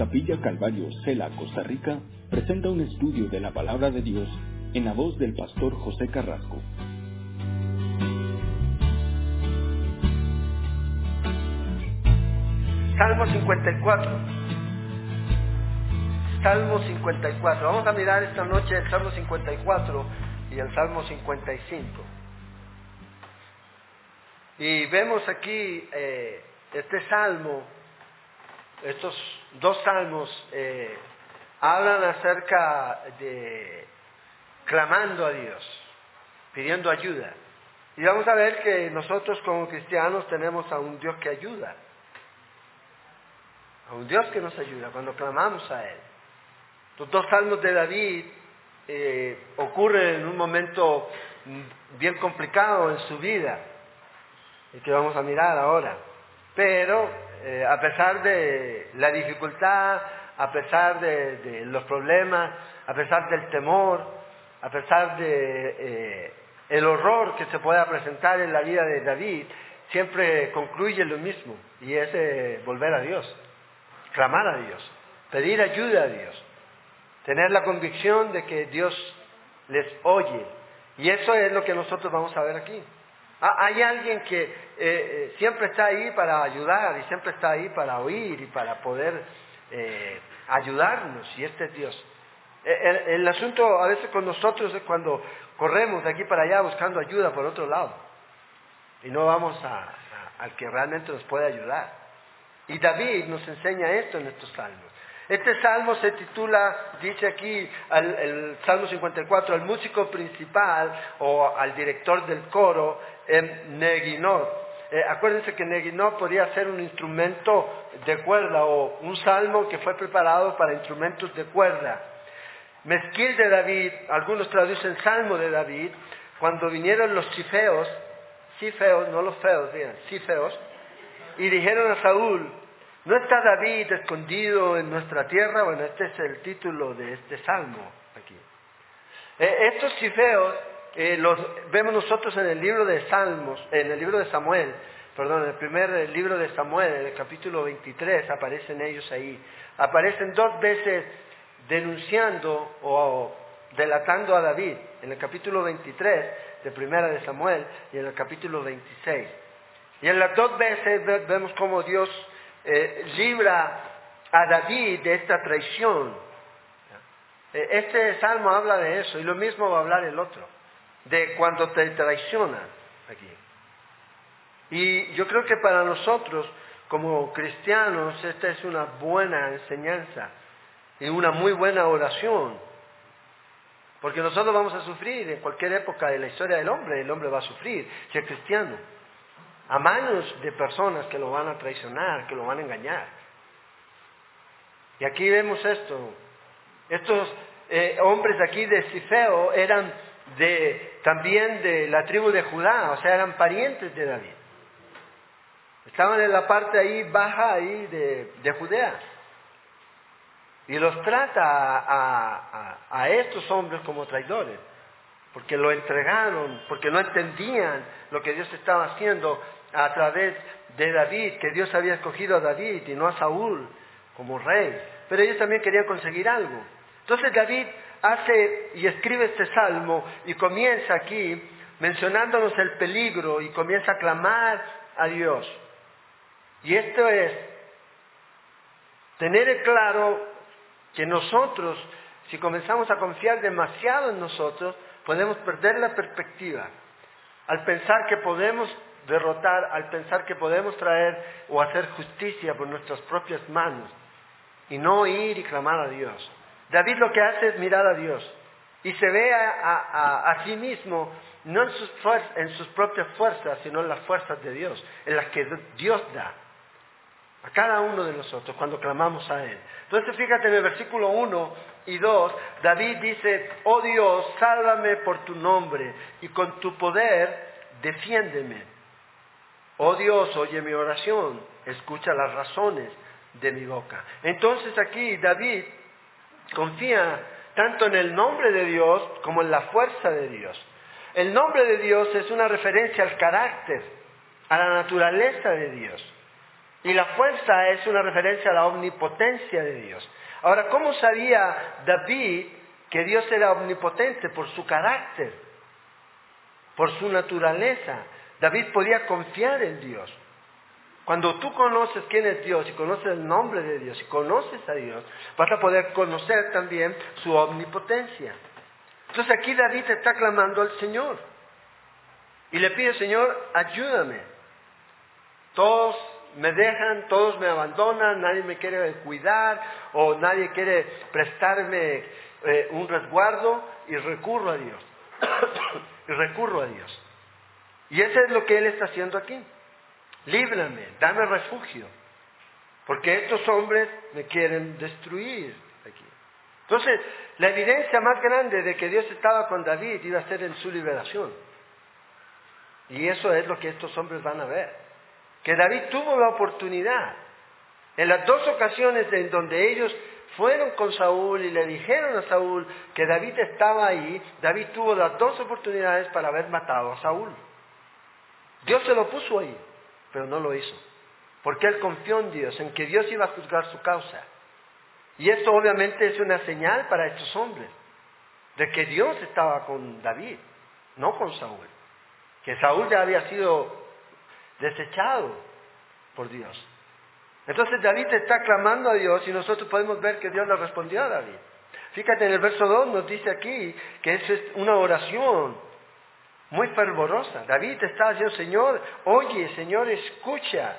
Capilla Calvario, Cela, Costa Rica, presenta un estudio de la palabra de Dios en la voz del pastor José Carrasco. Salmo 54. Salmo 54. Vamos a mirar esta noche el Salmo 54 y el Salmo 55. Y vemos aquí eh, este salmo, estos dos salmos eh, hablan acerca de clamando a Dios, pidiendo ayuda. Y vamos a ver que nosotros como cristianos tenemos a un Dios que ayuda, a un Dios que nos ayuda cuando clamamos a Él. Los dos salmos de David eh, ocurren en un momento bien complicado en su vida y que vamos a mirar ahora. Pero eh, a pesar de la dificultad, a pesar de, los problemas, a pesar del temor, a pesar de eh, el horror que se pueda presentar en la vida de David, siempre concluye lo mismo y es eh, volver a Dios, clamar a Dios, pedir ayuda a Dios, tener la convicción de que Dios les oye. Y eso es lo que nosotros vamos a ver aquí. Ah, hay alguien que eh, eh, siempre está ahí para ayudar y siempre está ahí para oír y para poder eh, ayudarnos, y este es Dios. El, asunto a veces con nosotros es cuando corremos de aquí para allá buscando ayuda por otro lado y no vamos al que realmente nos puede ayudar. Y David nos enseña esto en estos salmos. Este salmo se titula, dice aquí, el Salmo 54, al músico principal o al director del coro, en Neguinot. Eh, acuérdense que Neguinot podía ser un instrumento de cuerda o un salmo que fue preparado para instrumentos de cuerda. Mezquil de David, algunos traducen salmo de David, cuando vinieron los chifeos, chifeos, no los feos, digan, chifeos, y dijeron a Saúl, ¿No está David escondido en nuestra tierra? Bueno, este es el título de este salmo aquí. Eh, estos cifeos eh, los vemos nosotros en el libro de Salmos, en el libro de Samuel, perdón, en el primer libro de Samuel, en el capítulo 23, aparecen ellos ahí. Aparecen dos veces denunciando o delatando a David, en el capítulo 23 de primera de Samuel y en el capítulo 26. Y en las dos veces vemos cómo Dios eh, libra a David de esta traición. Eh, este salmo habla de eso y lo mismo va a hablar el otro, de cuando te traicionan aquí. Y yo creo que para nosotros, como cristianos, esta es una buena enseñanza y una muy buena oración. Porque nosotros vamos a sufrir en cualquier época de la historia del hombre, el hombre va a sufrir, si es cristiano a manos de personas que lo van a traicionar, que lo van a engañar. Y aquí vemos esto. Estos eh, hombres aquí de Cifeo eran también de la tribu de Judá, o sea, eran parientes de David. Estaban en la parte ahí baja ahí de, Judea. Y los trata a estos hombres como traidores porque lo entregaron, porque no entendían lo que Dios estaba haciendo a través de David, que Dios había escogido a David y no a Saúl como rey. Pero ellos también querían conseguir algo. Entonces David hace y escribe este salmo y comienza aquí mencionándonos el peligro y comienza a clamar a Dios. Y esto es tener claro que nosotros, si comenzamos a confiar demasiado en nosotros, podemos perder la perspectiva al pensar que podemos derrotar, al pensar que podemos traer o hacer justicia por nuestras propias manos y no ir y clamar a Dios. David lo que hace es mirar a Dios y se ve a, sí mismo no en sus, en sus propias fuerzas, sino en las fuerzas de Dios, en las que Dios da a cada uno de nosotros cuando clamamos a Él. Entonces fíjate en el versículo 1 y 2, David dice, oh Dios, sálvame por tu nombre y con tu poder defiéndeme. Oh Dios, oye mi oración, escucha las razones de mi boca. Entonces aquí David confía tanto en el nombre de Dios como en la fuerza de Dios. El nombre de Dios es una referencia al carácter, a la naturaleza de Dios. Y la fuerza es una referencia a la omnipotencia de Dios. Ahora, ¿cómo sabía David que Dios era omnipotente por su carácter, por su naturaleza? David podía confiar en Dios. Cuando tú conoces quién es Dios y conoces el nombre de Dios y conoces a Dios, vas a poder conocer también su omnipotencia. Entonces aquí David está clamando al Señor y le pide, Señor, ayúdame. Todos me dejan, todos me abandonan, nadie me quiere cuidar o nadie quiere prestarme eh, un resguardo y recurro a Dios. y recurro a Dios. Y eso es lo que Él está haciendo aquí. Líbrame, dame refugio, porque estos hombres me quieren destruir aquí. Entonces, la evidencia más grande de que Dios estaba con David iba a ser en su liberación. Y eso es lo que estos hombres van a ver. Que David tuvo la oportunidad. En las dos ocasiones en donde ellos fueron con Saúl y le dijeron a Saúl que David estaba ahí, David tuvo las dos oportunidades para haber matado a Saúl. Dios se lo puso ahí, pero no lo hizo. Porque él confió en Dios, en que Dios iba a juzgar su causa. Y esto obviamente es una señal para estos hombres, de que Dios estaba con David, no con Saúl. Que Saúl ya había sido desechado por Dios. Entonces David está clamando a Dios y nosotros podemos ver que Dios le respondió a David. Fíjate en el verso 2 nos dice aquí que es una oración muy fervorosa. David está diciendo, Señor, oye, Señor, escucha.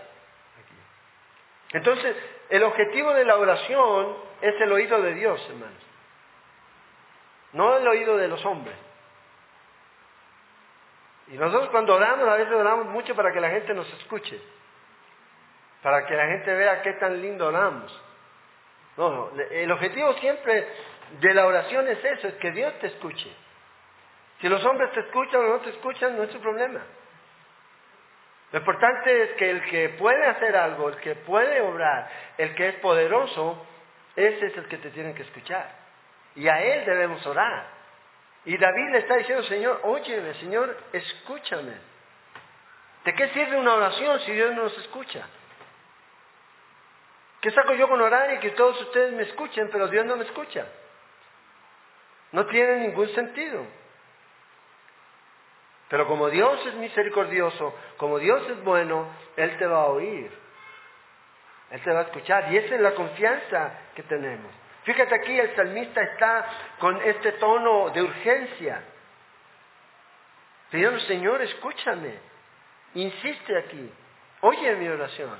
Entonces, el objetivo de la oración es el oído de Dios, hermanos. No el oído de los hombres. Y nosotros cuando oramos, a veces oramos mucho para que la gente nos escuche. Para que la gente vea qué tan lindo oramos. No, no. El objetivo siempre de la oración es eso, es que Dios te escuche. Si los hombres te escuchan o no te escuchan, no es su problema. Lo importante es que el que puede hacer algo, el que puede obrar, el que es poderoso, ese es el que te tiene que escuchar. Y a él debemos orar. Y David le está diciendo, Señor, óyeme, Señor, escúchame. ¿De qué sirve una oración si Dios no nos escucha? ¿Qué saco yo con orar y que todos ustedes me escuchen, pero Dios no me escucha? No tiene ningún sentido. Pero como Dios es misericordioso, como Dios es bueno, Él te va a oír. Él te va a escuchar. Y esa es la confianza que tenemos. Fíjate aquí, el salmista está con este tono de urgencia. Pidiendo, Señor, escúchame. Insiste aquí. Oye mi oración.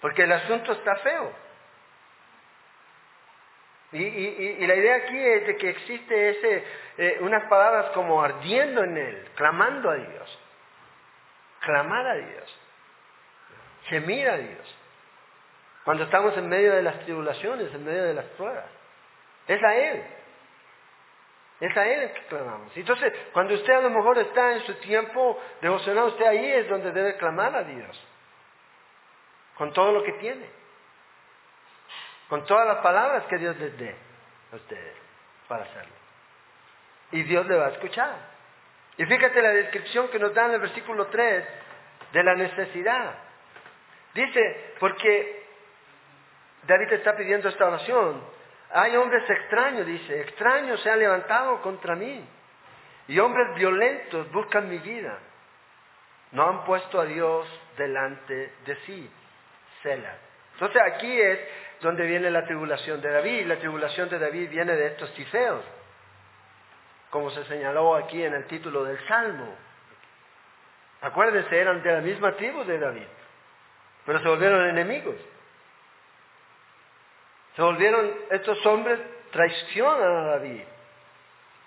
Porque el asunto está feo. Y, la idea aquí es de que existe ese, eh, unas palabras como ardiendo en él, clamando a Dios. Clamar a Dios. Gemir a Dios. Cuando estamos en medio de las tribulaciones, en medio de las pruebas. Es a Él. Es a Él que clamamos. Entonces, cuando usted a lo mejor está en su tiempo devocional, usted ahí es donde debe clamar a Dios. Con todo lo que tiene con todas las palabras que Dios les dé a ustedes para hacerlo. Y Dios le va a escuchar. Y fíjate la descripción que nos da en el versículo 3 de la necesidad. Dice, porque David está pidiendo esta oración, hay hombres extraños, dice, extraños se han levantado contra mí. Y hombres violentos buscan mi vida. No han puesto a Dios delante de sí. Selah. Entonces aquí es donde viene la tribulación de David. La tribulación de David viene de estos tifeos, como se señaló aquí en el título del Salmo. Acuérdense, eran de la misma tribu de David, pero se volvieron enemigos. Se volvieron, estos hombres traicionan a David.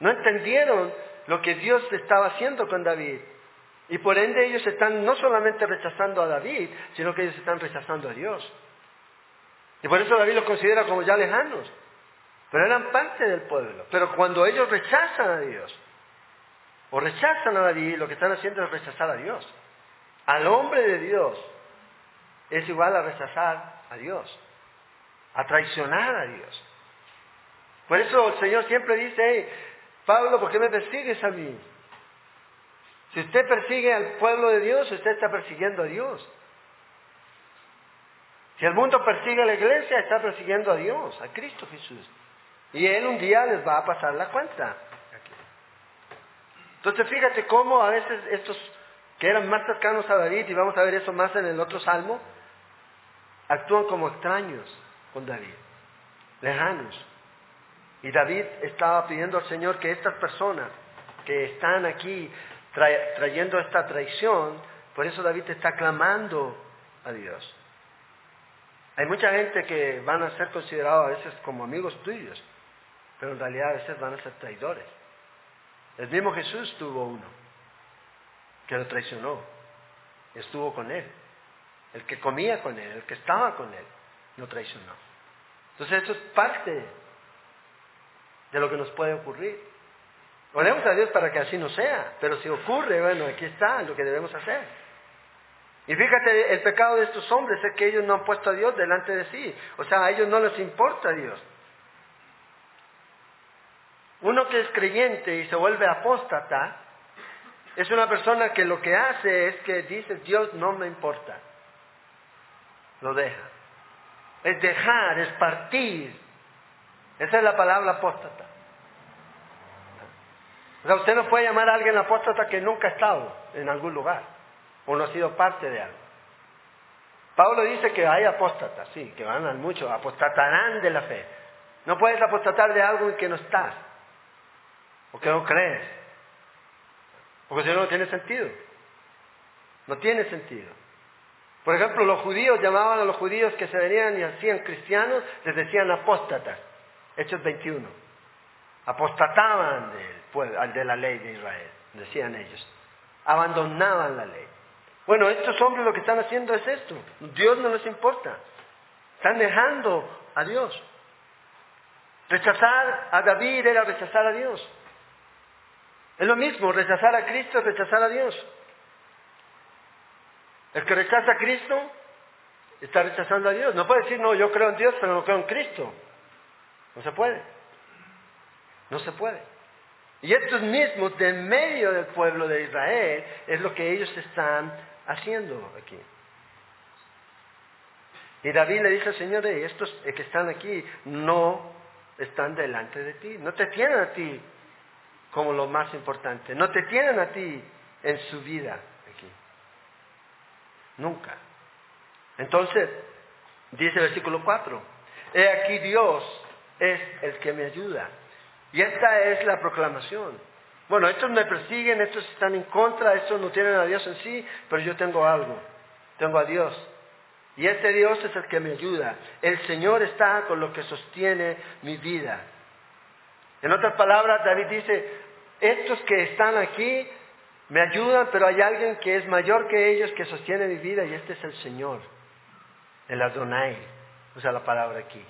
No entendieron lo que Dios estaba haciendo con David. Y por ende ellos están no solamente rechazando a David, sino que ellos están rechazando a Dios. Y por eso David los considera como ya lejanos. Pero eran parte del pueblo. Pero cuando ellos rechazan a Dios, o rechazan a David, lo que están haciendo es rechazar a Dios. Al hombre de Dios es igual a rechazar a Dios, a traicionar a Dios. Por eso el Señor siempre dice, hey, Pablo, ¿por qué me persigues a mí? Si usted persigue al pueblo de Dios, usted está persiguiendo a Dios. Si el mundo persigue a la iglesia, está persiguiendo a Dios, a Cristo Jesús. Y Él un día les va a pasar la cuenta. Entonces fíjate cómo a veces estos que eran más cercanos a David, y vamos a ver eso más en el otro salmo, actúan como extraños con David, lejanos. Y David estaba pidiendo al Señor que estas personas que están aquí trayendo esta traición, por eso David está clamando a Dios. Hay mucha gente que van a ser considerados a veces como amigos tuyos, pero en realidad a veces van a ser traidores. El mismo Jesús tuvo uno que lo traicionó, estuvo con él. El que comía con él, el que estaba con él, lo traicionó. Entonces esto es parte de lo que nos puede ocurrir. Oremos a Dios para que así no sea, pero si ocurre, bueno, aquí está lo que debemos hacer. Y fíjate, el pecado de estos hombres es que ellos no han puesto a Dios delante de sí. O sea, a ellos no les importa Dios. Uno que es creyente y se vuelve apóstata es una persona que lo que hace es que dice, Dios no me importa. Lo deja. Es dejar, es partir. Esa es la palabra apóstata. O sea, usted no puede llamar a alguien apóstata que nunca ha estado en algún lugar o no ha sido parte de algo. Pablo dice que hay apóstatas, sí, que van al mucho, apostatarán de la fe. No puedes apostatar de algo en que no estás, o que no crees, porque si no, no tiene sentido. No tiene sentido. Por ejemplo, los judíos llamaban a los judíos que se venían y hacían cristianos, les decían apóstatas. Hechos 21. Apostataban de la ley de Israel, decían ellos. Abandonaban la ley. Bueno, estos hombres lo que están haciendo es esto. Dios no les importa. Están dejando a Dios. Rechazar a David era rechazar a Dios. Es lo mismo, rechazar a Cristo es rechazar a Dios. El que rechaza a Cristo está rechazando a Dios. No puede decir, no, yo creo en Dios, pero no creo en Cristo. No se puede. No se puede. Y estos mismos, de medio del pueblo de Israel, es lo que ellos están haciendo aquí. Y David le dice al Señor, estos que están aquí no están delante de ti, no te tienen a ti como lo más importante, no te tienen a ti en su vida aquí. Nunca. Entonces, dice el versículo 4, he aquí Dios es el que me ayuda. Y esta es la proclamación. Bueno, estos me persiguen, estos están en contra, estos no tienen a Dios en sí, pero yo tengo algo, tengo a Dios. Y este Dios es el que me ayuda. El Señor está con lo que sostiene mi vida. En otras palabras, David dice, estos que están aquí me ayudan, pero hay alguien que es mayor que ellos que sostiene mi vida y este es el Señor, el Adonai, usa la palabra aquí,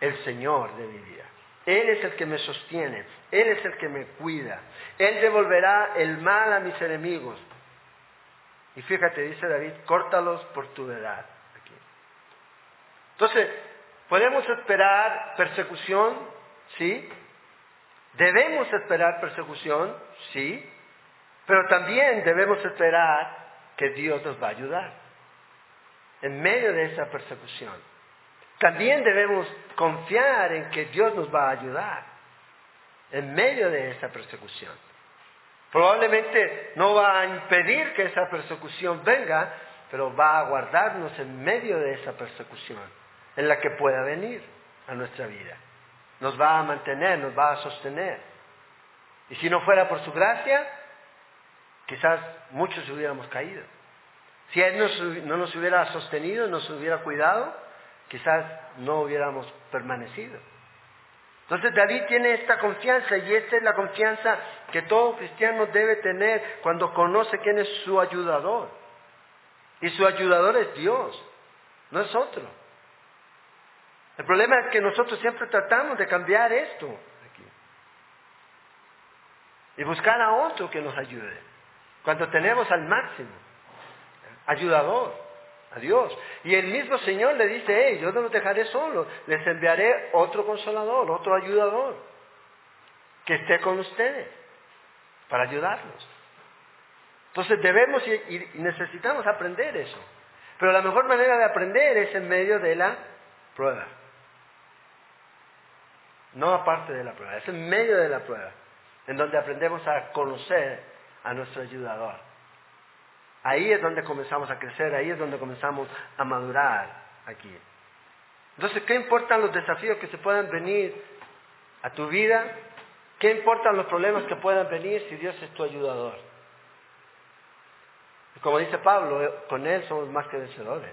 el Señor de mi vida. Él es el que me sostiene, Él es el que me cuida. Él devolverá el mal a mis enemigos. Y fíjate, dice David, córtalos por tu edad. Aquí. Entonces, ¿podemos esperar persecución? Sí. ¿Debemos esperar persecución? Sí. Pero también debemos esperar que Dios nos va a ayudar en medio de esa persecución. También debemos confiar en que Dios nos va a ayudar en medio de esa persecución. Probablemente no va a impedir que esa persecución venga, pero va a guardarnos en medio de esa persecución en la que pueda venir a nuestra vida. Nos va a mantener, nos va a sostener. Y si no fuera por su gracia, quizás muchos hubiéramos caído. Si Él no nos hubiera sostenido, nos hubiera cuidado, quizás no hubiéramos permanecido. Entonces David tiene esta confianza y esta es la confianza que todo cristiano debe tener cuando conoce quién es su ayudador. Y su ayudador es Dios, no es otro. El problema es que nosotros siempre tratamos de cambiar esto aquí. Y buscar a otro que nos ayude. Cuando tenemos al máximo ayudador. Dios. Y el mismo Señor le dice, hey, yo no los dejaré solos, les enviaré otro consolador, otro ayudador, que esté con ustedes, para ayudarlos. Entonces debemos y necesitamos aprender eso. Pero la mejor manera de aprender es en medio de la prueba. No aparte de la prueba, es en medio de la prueba, en donde aprendemos a conocer a nuestro ayudador. Ahí es donde comenzamos a crecer, ahí es donde comenzamos a madurar aquí. Entonces, ¿qué importan los desafíos que se puedan venir a tu vida? ¿Qué importan los problemas que puedan venir si Dios es tu ayudador? como dice Pablo, eh, con Él somos más que vencedores.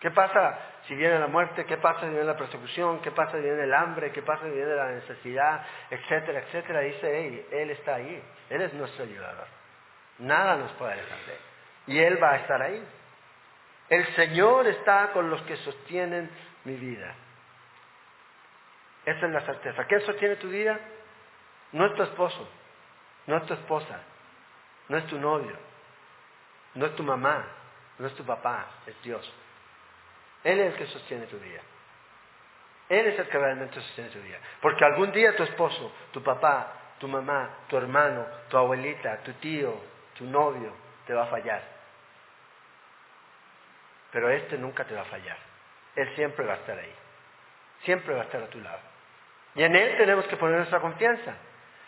¿Qué pasa si viene la muerte? ¿Qué pasa si viene la persecución? ¿Qué pasa si viene el hambre? ¿Qué pasa si viene la necesidad? Etcétera, etcétera. Dice, Él está ahí. Él es nuestro ayudador. Nada nos puede defender. Y Él va a estar ahí. El Señor está con los que sostienen mi vida. Esa es la certeza. ¿Qué sostiene tu vida? No es tu esposo, no es tu esposa, no es tu novio, no es tu mamá, no es tu papá, es Dios. Él es el que sostiene tu vida. Él es el que realmente sostiene tu vida. Porque algún día tu esposo, tu papá, tu mamá, tu hermano, tu abuelita, tu tío, tu novio, te va a fallar. Pero este nunca te va a fallar. Él siempre va a estar ahí. Siempre va a estar a tu lado. Y en Él tenemos que poner nuestra confianza.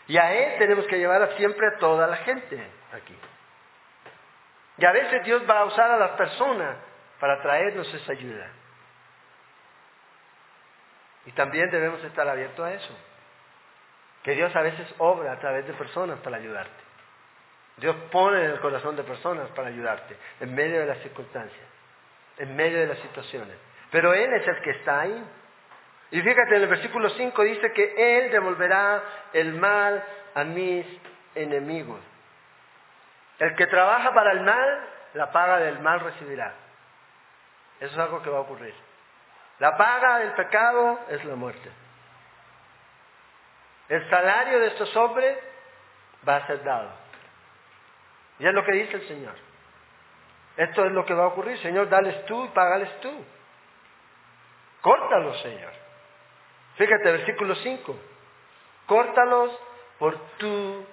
Y a Él tenemos que llevar siempre a toda la gente aquí. Y a veces Dios va a usar a las personas para traernos esa ayuda. Y también debemos estar abiertos a eso. Que Dios a veces obra a través de personas para ayudarte. Dios pone en el corazón de personas para ayudarte en medio de las circunstancias, en medio de las situaciones. Pero Él es el que está ahí. Y fíjate, en el versículo 5 dice que Él devolverá el mal a mis enemigos. El que trabaja para el mal, la paga del mal recibirá. Eso es algo que va a ocurrir. La paga del pecado es la muerte. El salario de estos hombres va a ser dado. Y es lo que dice el Señor. Esto es lo que va a ocurrir. Señor, dales tú y págales tú. Córtalos, Señor. Fíjate, versículo 5. Córtalos por tu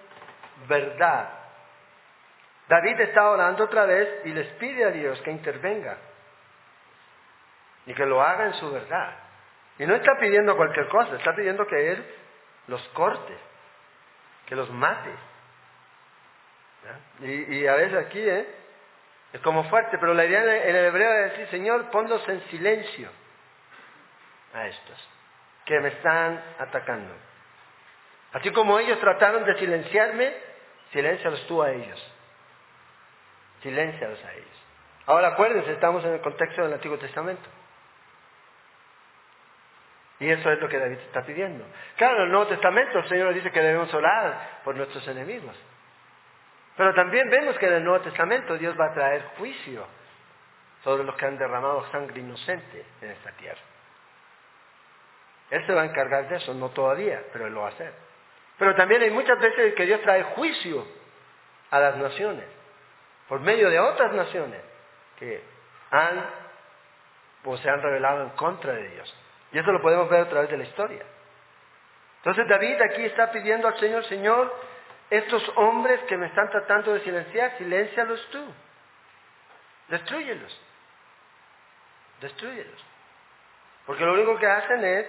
verdad. David está orando otra vez y les pide a Dios que intervenga y que lo haga en su verdad. Y no está pidiendo cualquier cosa, está pidiendo que Él los corte, que los mate. Y, a veces aquí ¿eh? es como fuerte, pero la idea en el hebreo es decir, Señor, ponlos en silencio a estos que me están atacando. Así como ellos trataron de silenciarme, silencialos tú a ellos. Silencialos a ellos. Ahora acuérdense, estamos en el contexto del Antiguo Testamento. Y eso es lo que David está pidiendo. Claro, en el Nuevo Testamento el Señor dice que debemos orar por nuestros enemigos. Pero también vemos que en el Nuevo Testamento Dios va a traer juicio sobre los que han derramado sangre inocente en esta tierra. Él se va a encargar de eso, no todavía, pero Él lo va a hacer. Pero también hay muchas veces que Dios trae juicio a las naciones, por medio de otras naciones que han o se han revelado en contra de Dios. Y eso lo podemos ver a través de la historia. Entonces David aquí está pidiendo al Señor, Señor, estos hombres que me están tratando de silenciar, siléncialos tú. Destruyelos. Destruyelos. Porque lo único que hacen es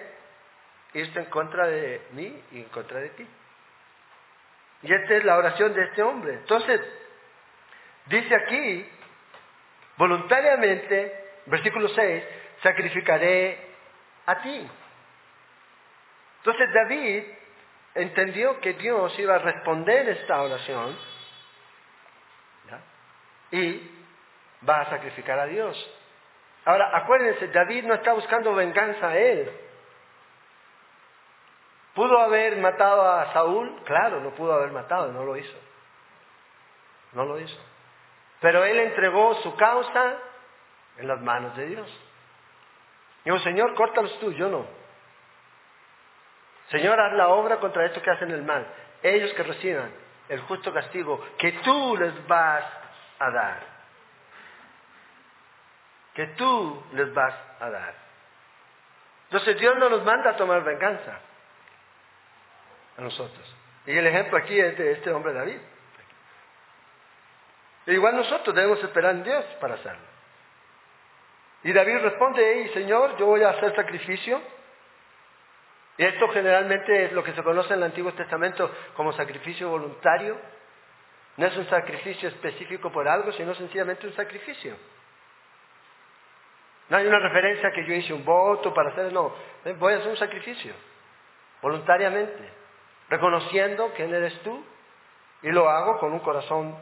irse en contra de mí y en contra de ti. Y esta es la oración de este hombre. Entonces, dice aquí, voluntariamente, versículo 6, sacrificaré a ti. Entonces David entendió que Dios iba a responder esta oración y va a sacrificar a Dios. Ahora, acuérdense, David no está buscando venganza a él. ¿Pudo haber matado a Saúl? Claro, no pudo haber matado, no lo hizo. No lo hizo. Pero él entregó su causa en las manos de Dios. Digo, Señor, córtalos tú, yo no. Señor, haz la obra contra estos que hacen el mal. Ellos que reciban el justo castigo que tú les vas a dar. Que tú les vas a dar. Entonces Dios no nos manda a tomar venganza a nosotros. Y el ejemplo aquí es de este hombre David. E igual nosotros debemos esperar en Dios para hacerlo. Y David responde, Señor, yo voy a hacer sacrificio. Y esto generalmente es lo que se conoce en el Antiguo Testamento como sacrificio voluntario. No es un sacrificio específico por algo, sino sencillamente un sacrificio. No hay una referencia que yo hice un voto para hacer, no, voy a hacer un sacrificio, voluntariamente, reconociendo quién eres tú y lo hago con un corazón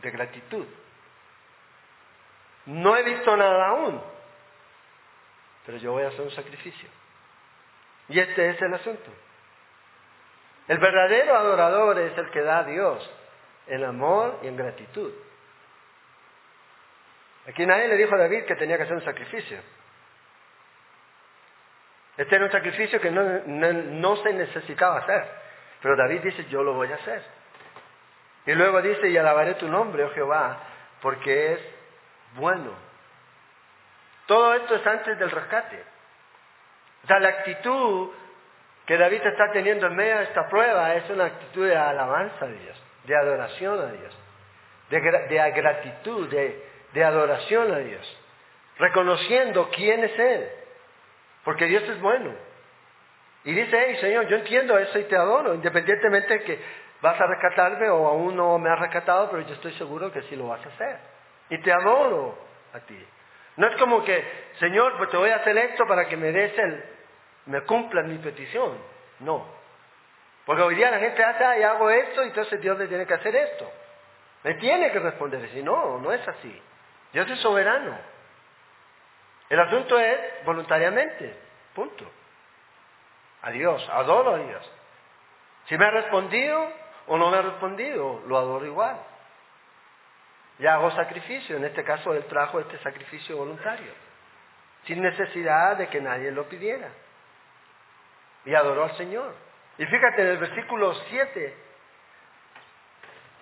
de gratitud. No he visto nada aún, pero yo voy a hacer un sacrificio. Y este es el asunto. El verdadero adorador es el que da a Dios en amor y en gratitud. Aquí nadie le dijo a David que tenía que hacer un sacrificio. Este era un sacrificio que no, no, se necesitaba hacer. Pero David dice, yo lo voy a hacer. Y luego dice, y alabaré tu nombre, oh Jehová, porque es bueno. Todo esto es antes del rescate. O sea, la actitud que David está teniendo en medio de esta prueba es una actitud de alabanza a Dios, de adoración a Dios, de, gratitud, de, de adoración a Dios, reconociendo quién es Él, porque Dios es bueno. Y dice, hey Señor, yo entiendo eso y te adoro, independientemente de que vas a rescatarme o aún no me has rescatado, pero yo estoy seguro que sí lo vas a hacer. Y te adoro a ti. No es como que, Señor, pues te voy a hacer esto para que me des el, me cumpla mi petición. No. Porque hoy día la gente hace, y hago esto, y entonces Dios le tiene que hacer esto. Me tiene que responder. Si no, no es así. Dios es soberano. El asunto es voluntariamente. Punto. A Dios, adoro a Dios. Si me ha respondido o no me ha respondido, lo adoro igual. Y hago sacrificio. En este caso, Él trajo este sacrificio voluntario. Sin necesidad de que nadie lo pidiera. Y adoró al Señor. Y fíjate en el versículo 7,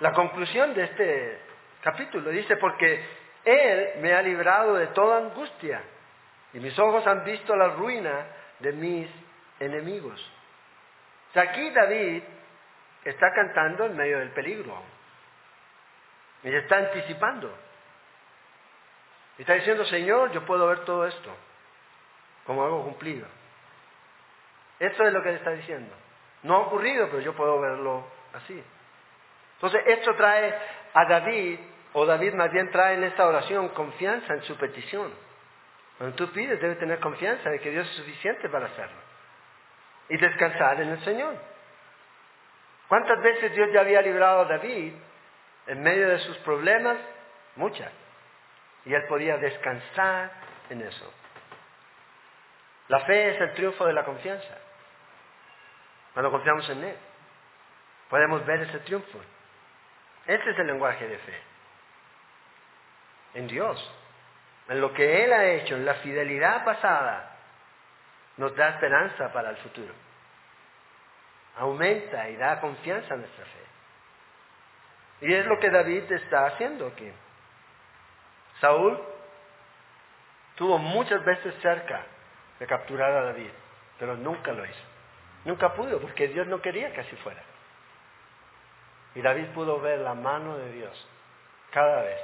la conclusión de este capítulo dice, porque él me ha librado de toda angustia y mis ojos han visto la ruina de mis enemigos. Aquí David está cantando en medio del peligro y está anticipando. Está diciendo, Señor, yo puedo ver todo esto como algo cumplido. Esto es lo que él está diciendo. No ha ocurrido, pero yo puedo verlo así. Entonces, esto trae a David o David más bien trae en esta oración confianza en su petición. Cuando tú pides, debes tener confianza de que Dios es suficiente para hacerlo. Y descansar en el Señor. ¿Cuántas veces Dios ya había librado a David en medio de sus problemas? Muchas. Y él podía descansar en eso. La fe es el triunfo de la confianza. Cuando confiamos en Él, podemos ver ese triunfo. Ese es el lenguaje de fe en Dios, en lo que Él ha hecho, en la fidelidad pasada, nos da esperanza para el futuro. Aumenta y da confianza a nuestra fe. Y es lo que David está haciendo aquí. Saúl tuvo muchas veces cerca de capturar a David, pero nunca lo hizo. Nunca pudo, porque Dios no quería que así fuera. Y David pudo ver la mano de Dios cada vez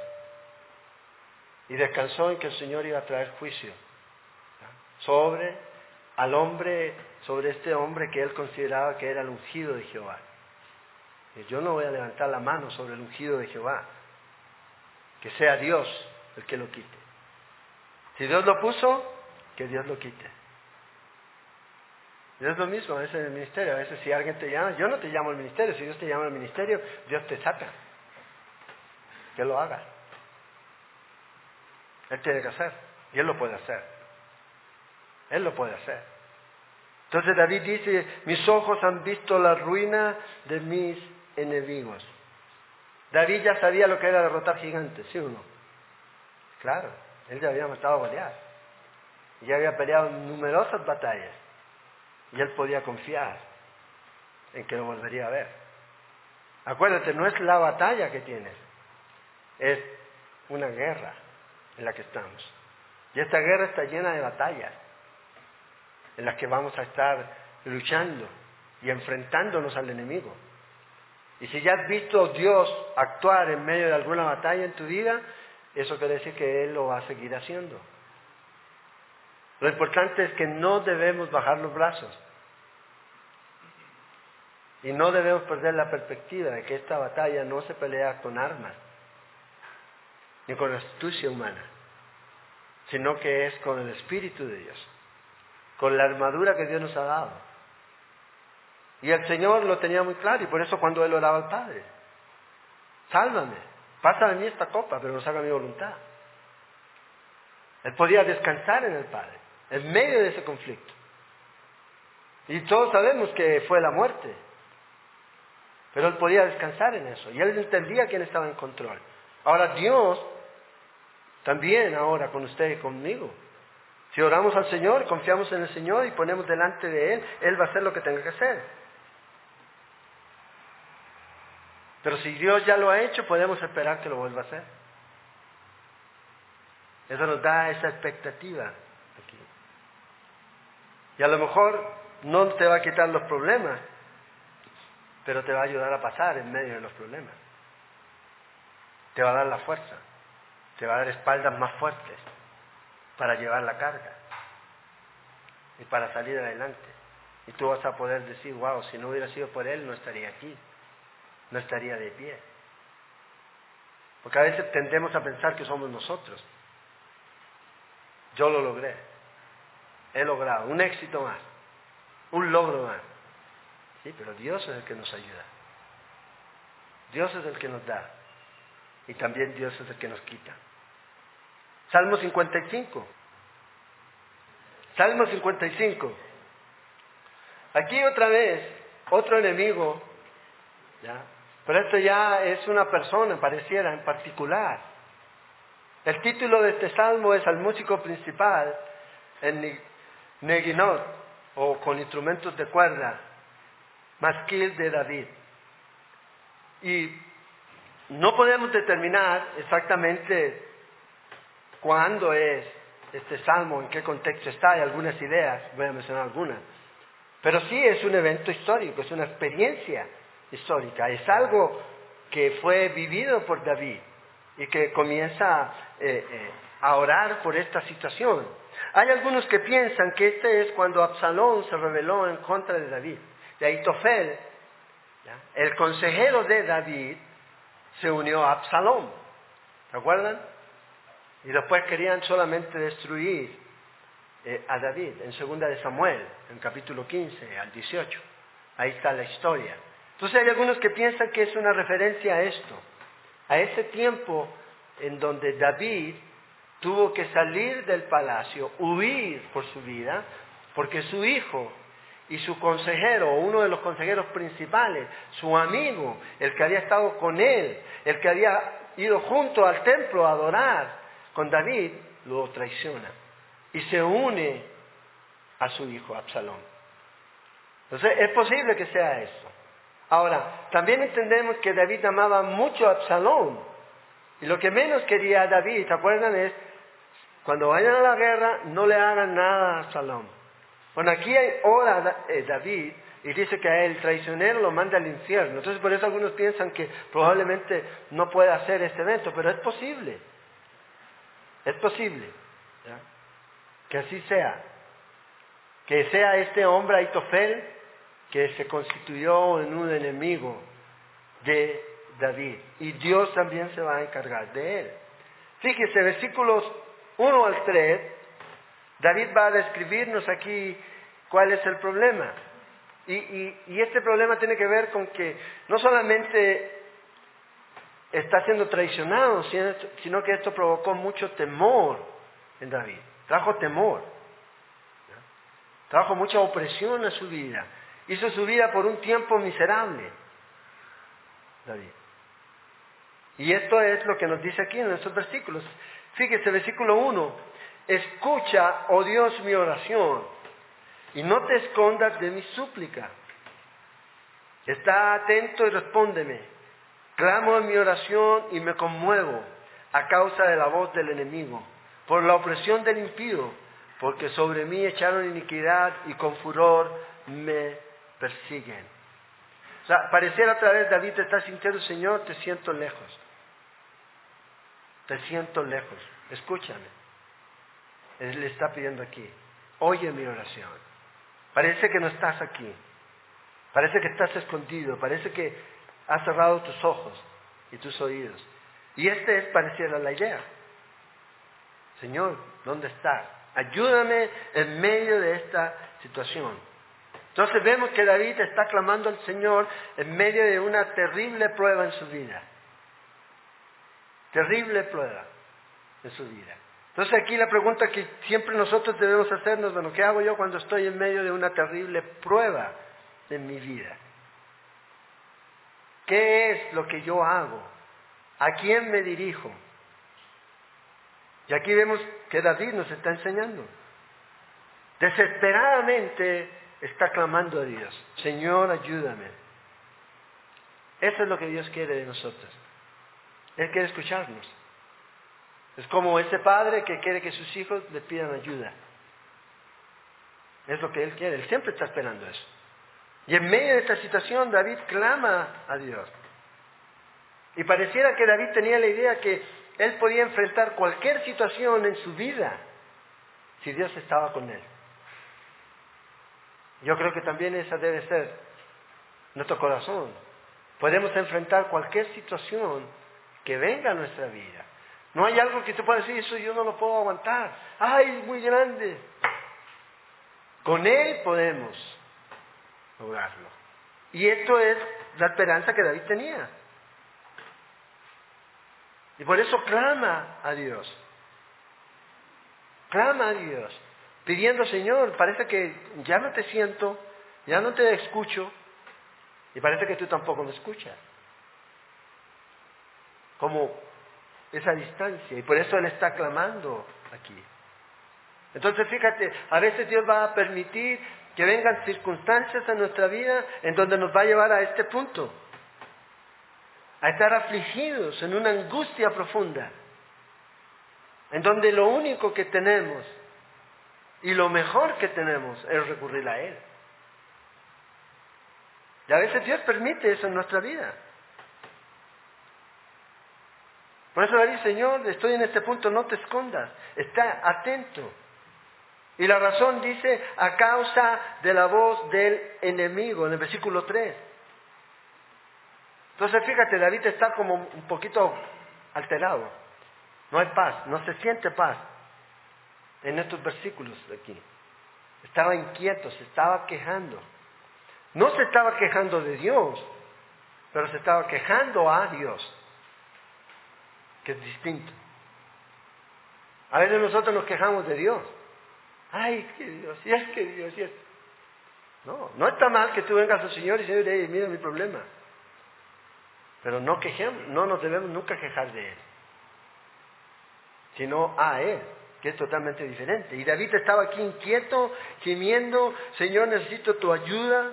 y descansó en que el Señor iba a traer juicio sobre al hombre, sobre este hombre que él consideraba que era el ungido de Jehová. Yo no voy a levantar la mano sobre el ungido de Jehová, que sea Dios el que lo quite. Si Dios lo puso, que Dios lo quite. Es lo mismo a veces en el ministerio. A veces si alguien te llama, yo no te llamo al ministerio, si Dios te llama al ministerio, Dios te saca. Que lo haga. Él tiene que hacer. Y Él lo puede hacer. Él lo puede hacer. Entonces David dice, mis ojos han visto la ruina de mis enemigos. David ya sabía lo que era derrotar gigantes, ¿sí o no? Claro, él ya había matado a Goliat. Ya había peleado numerosas batallas. Y él podía confiar en que lo volvería a ver. Acuérdate, no es la batalla que tienes, es una guerra en la que estamos. Y esta guerra está llena de batallas en las que vamos a estar luchando y enfrentándonos al enemigo. Y si ya has visto a Dios actuar en medio de alguna batalla en tu vida, eso quiere decir que Él lo va a seguir haciendo. Lo importante es que no debemos bajar los brazos. Y no debemos perder la perspectiva de que esta batalla no se pelea con armas, ni con astucia humana, sino que es con el Espíritu de Dios, con la armadura que Dios nos ha dado. Y el Señor lo tenía muy claro, y por eso cuando Él oraba al Padre, sálvame, pasa de mí esta copa, pero no haga mi voluntad. Él podía descansar en el Padre, en medio de ese conflicto. Y todos sabemos que fue la muerte, pero Él podía descansar en eso, y Él entendía quién estaba en control. Ahora Dios, también ahora con usted y conmigo, si oramos al Señor, confiamos en el Señor y ponemos delante de Él, Él va a hacer lo que tenga que hacer. Pero si Dios ya lo ha hecho, podemos esperar que lo vuelva a hacer. Eso nos da esa expectativa aquí. Y a lo mejor no te va a quitar los problemas, pero te va a ayudar a pasar en medio de los problemas. Te va a dar la fuerza, te va a dar espaldas más fuertes para llevar la carga y para salir adelante. Y tú vas a poder decir, wow, si no hubiera sido por Él, no estaría aquí no estaría de pie. Porque a veces tendemos a pensar que somos nosotros. Yo lo logré. He logrado un éxito más, un logro más. Sí, pero Dios es el que nos ayuda. Dios es el que nos da. Y también Dios es el que nos quita. Salmo 55. Salmo 55. Aquí otra vez, otro enemigo, ¿ya? Pero esto ya es una persona, pareciera, en particular. El título de este salmo es al músico principal en Neginot, o con instrumentos de cuerda, masquil de David. Y no podemos determinar exactamente cuándo es este salmo, en qué contexto está, hay algunas ideas, voy a mencionar algunas. Pero sí es un evento histórico, es una experiencia histórica, es algo que fue vivido por David y que comienza eh, eh, a orar por esta situación. Hay algunos que piensan que este es cuando Absalón se rebeló en contra de David. De Aitofel, el consejero de David, se unió a Absalón. ¿Se acuerdan? Y después querían solamente destruir eh, a David en segunda de Samuel, en capítulo 15 al 18. Ahí está la historia. Entonces hay algunos que piensan que es una referencia a esto, a ese tiempo en donde David tuvo que salir del palacio, huir por su vida, porque su hijo y su consejero, uno de los consejeros principales, su amigo, el que había estado con él, el que había ido junto al templo a adorar con David, lo traiciona y se une a su hijo Absalón. Entonces es posible que sea eso. Ahora, también entendemos que David amaba mucho a Absalón. Y lo que menos quería David, ¿te acuerdan? Es, cuando vayan a la guerra, no le hagan nada a Absalón. Bueno, aquí hay ora eh, David y dice que el traicionero lo manda al infierno. Entonces, por eso algunos piensan que probablemente no puede hacer este evento, pero es posible. Es posible. Que así sea. Que sea este hombre Aitofel que se constituyó en un enemigo de David. Y Dios también se va a encargar de él. Fíjese, versículos 1 al 3, David va a describirnos aquí cuál es el problema. Y, y, este problema tiene que ver con que no solamente está siendo traicionado, sino que esto provocó mucho temor en David. Trajo temor. Trajo mucha opresión a su vida. Hizo su vida por un tiempo miserable, David. Y esto es lo que nos dice aquí en estos versículos. Fíjese, versículo 1. Escucha, oh Dios, mi oración, y no te escondas de mi súplica. Está atento y respóndeme. Clamo en mi oración y me conmuevo a causa de la voz del enemigo, por la opresión del impío, porque sobre mí echaron iniquidad y con furor me persiguen. O sea, pareciera otra vez David te está sintiendo, Señor, te siento lejos. Te siento lejos. Escúchame. Él le está pidiendo aquí. Oye mi oración. Parece que no estás aquí. Parece que estás escondido. Parece que has cerrado tus ojos y tus oídos. Y este es pareciera la idea. Señor, ¿dónde estás? Ayúdame en medio de esta situación. Entonces vemos que David está clamando al Señor en medio de una terrible prueba en su vida. Terrible prueba en su vida. Entonces aquí la pregunta que siempre nosotros debemos hacernos, bueno, ¿qué hago yo cuando estoy en medio de una terrible prueba en mi vida? ¿Qué es lo que yo hago? ¿A quién me dirijo? Y aquí vemos que David nos está enseñando. Desesperadamente está clamando a Dios, Señor, ayúdame. Eso es lo que Dios quiere de nosotros. Él quiere escucharnos. Es como ese padre que quiere que sus hijos le pidan ayuda. Es lo que Él quiere. Él siempre está esperando eso. Y en medio de esta situación David clama a Dios. Y pareciera que David tenía la idea que él podía enfrentar cualquier situación en su vida si Dios estaba con él. Yo creo que también esa debe ser nuestro corazón. Podemos enfrentar cualquier situación que venga a nuestra vida. No hay algo que tú puedas decir, eso yo no lo puedo aguantar. ¡Ay, es muy grande! Con Él podemos lograrlo. Y esto es la esperanza que David tenía. Y por eso clama a Dios. Clama a Dios. Pidiendo, Señor, parece que ya no te siento, ya no te escucho, y parece que tú tampoco me escuchas. Como esa distancia. Y por eso Él está clamando aquí. Entonces fíjate, a veces Dios va a permitir que vengan circunstancias en nuestra vida en donde nos va a llevar a este punto a estar afligidos en una angustia profunda, en donde lo único que tenemos y lo mejor que tenemos es recurrir a Él. Y a veces Dios permite eso en nuestra vida. Por eso dice, Señor, estoy en este punto, no te escondas, está atento. Y la razón dice, a causa de la voz del enemigo, en el versículo 3. Entonces fíjate, David está como un poquito alterado. No hay paz, no se siente paz en estos versículos de aquí. Estaba inquieto, se estaba quejando. No se estaba quejando de Dios, pero se estaba quejando a Dios, que es distinto. A veces nosotros nos quejamos de Dios. Ay, que Dios, y es que Dios, y es. No, no está mal que tú vengas al Señor y Señor, mira mi problema. Pero no, quejemos, no nos debemos nunca quejar de Él, sino a Él, es totalmente diferente. Y David estaba aquí inquieto, gimiendo, Señor, necesito tu ayuda.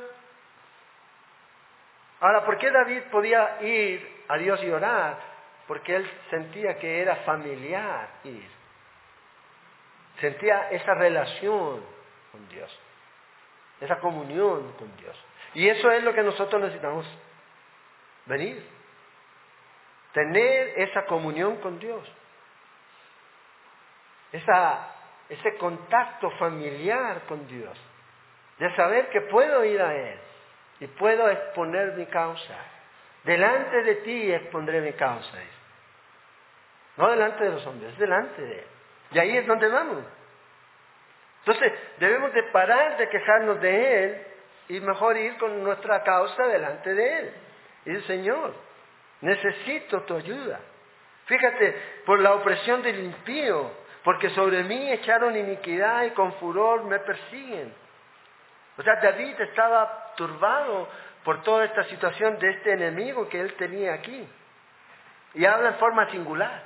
Ahora, ¿por qué David podía ir a Dios y orar? Porque él sentía que era familiar ir. Sentía esa relación con Dios, esa comunión con Dios. Y eso es lo que nosotros necesitamos venir tener esa comunión con Dios, ese contacto familiar con Dios, de saber que puedo ir a Él y puedo exponer mi causa. Delante de ti expondré mi causa. No delante de los hombres, delante de Él. Y ahí es donde vamos. Entonces, debemos de parar de quejarnos de Él y mejor ir con nuestra causa delante de Él. Y el Señor, necesito tu ayuda. Fíjate, por la opresión del impío, porque sobre mí echaron iniquidad y con furor me persiguen. O sea, David estaba turbado por toda esta situación de este enemigo que él tenía aquí. Y habla en forma singular.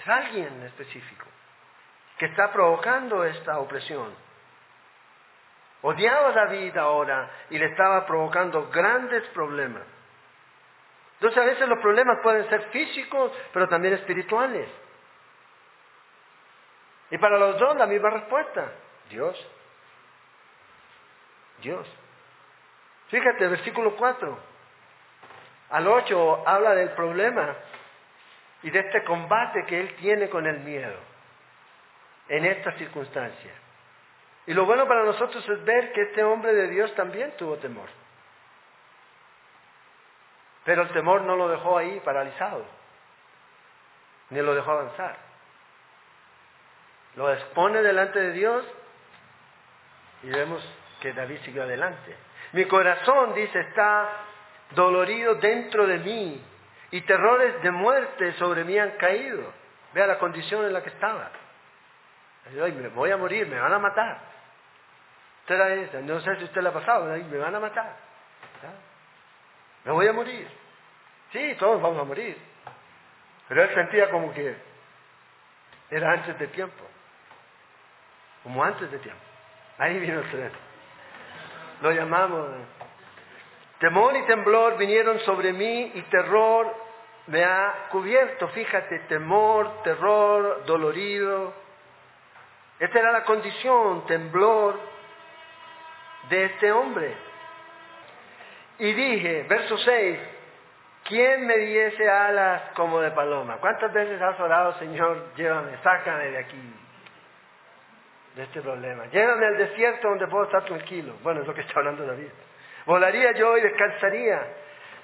Es alguien específico que está provocando esta opresión. Odiaba a David ahora y le estaba provocando grandes problemas. Entonces a veces los problemas pueden ser físicos, pero también espirituales. Y para los dos la misma respuesta, Dios. Dios. Fíjate, versículo 4. Al 8 habla del problema y de este combate que él tiene con el miedo en esta circunstancia. Y lo bueno para nosotros es ver que este hombre de Dios también tuvo temor. Pero el temor no lo dejó ahí paralizado, ni lo dejó avanzar. Lo expone delante de Dios y vemos que David siguió adelante. Mi corazón, dice, está dolorido dentro de mí y terrores de muerte sobre mí han caído. Vea la condición en la que estaba. me voy a morir, me van a matar. Usted no sé si usted le ha pasado, me van a matar. Me voy a morir. Sí, todos vamos a morir. Pero él sentía como que era antes de tiempo. Como antes de tiempo. Ahí vino el tren. Lo llamamos. Temor y temblor vinieron sobre mí y terror me ha cubierto. Fíjate, temor, terror, dolorido. Esta era la condición, temblor de este hombre. Y dije, verso 6, ¿quién me diese alas como de paloma? ¿Cuántas veces has orado, Señor, llévame, sácame de aquí? De este problema. Llévame al desierto donde puedo estar tranquilo. Bueno, es lo que está hablando David. Volaría yo y descansaría.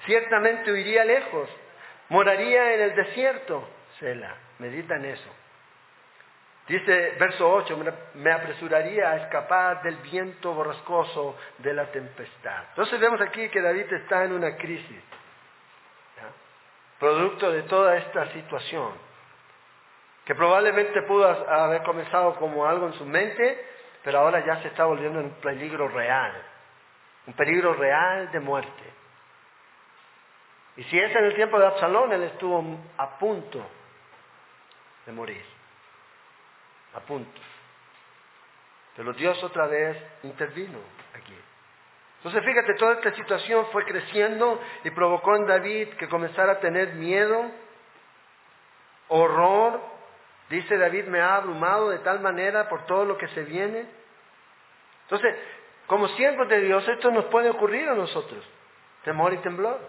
Ciertamente huiría lejos. Moraría en el desierto. Sela, medita en eso. Dice verso 8, me apresuraría a escapar del viento borrascoso de la tempestad. Entonces vemos aquí que David está en una crisis, producto de toda esta situación que probablemente pudo haber comenzado como algo en su mente, pero ahora ya se está volviendo un peligro real, un peligro real de muerte. Y si es en el tiempo de Absalón, él estuvo a punto de morir, a punto. Pero Dios otra vez intervino aquí. Entonces fíjate, toda esta situación fue creciendo y provocó en David que comenzara a tener miedo, horror Dice David, me ha abrumado de tal manera por todo lo que se viene. Entonces, como siervos de Dios, esto nos puede ocurrir a nosotros. Temor y temblor.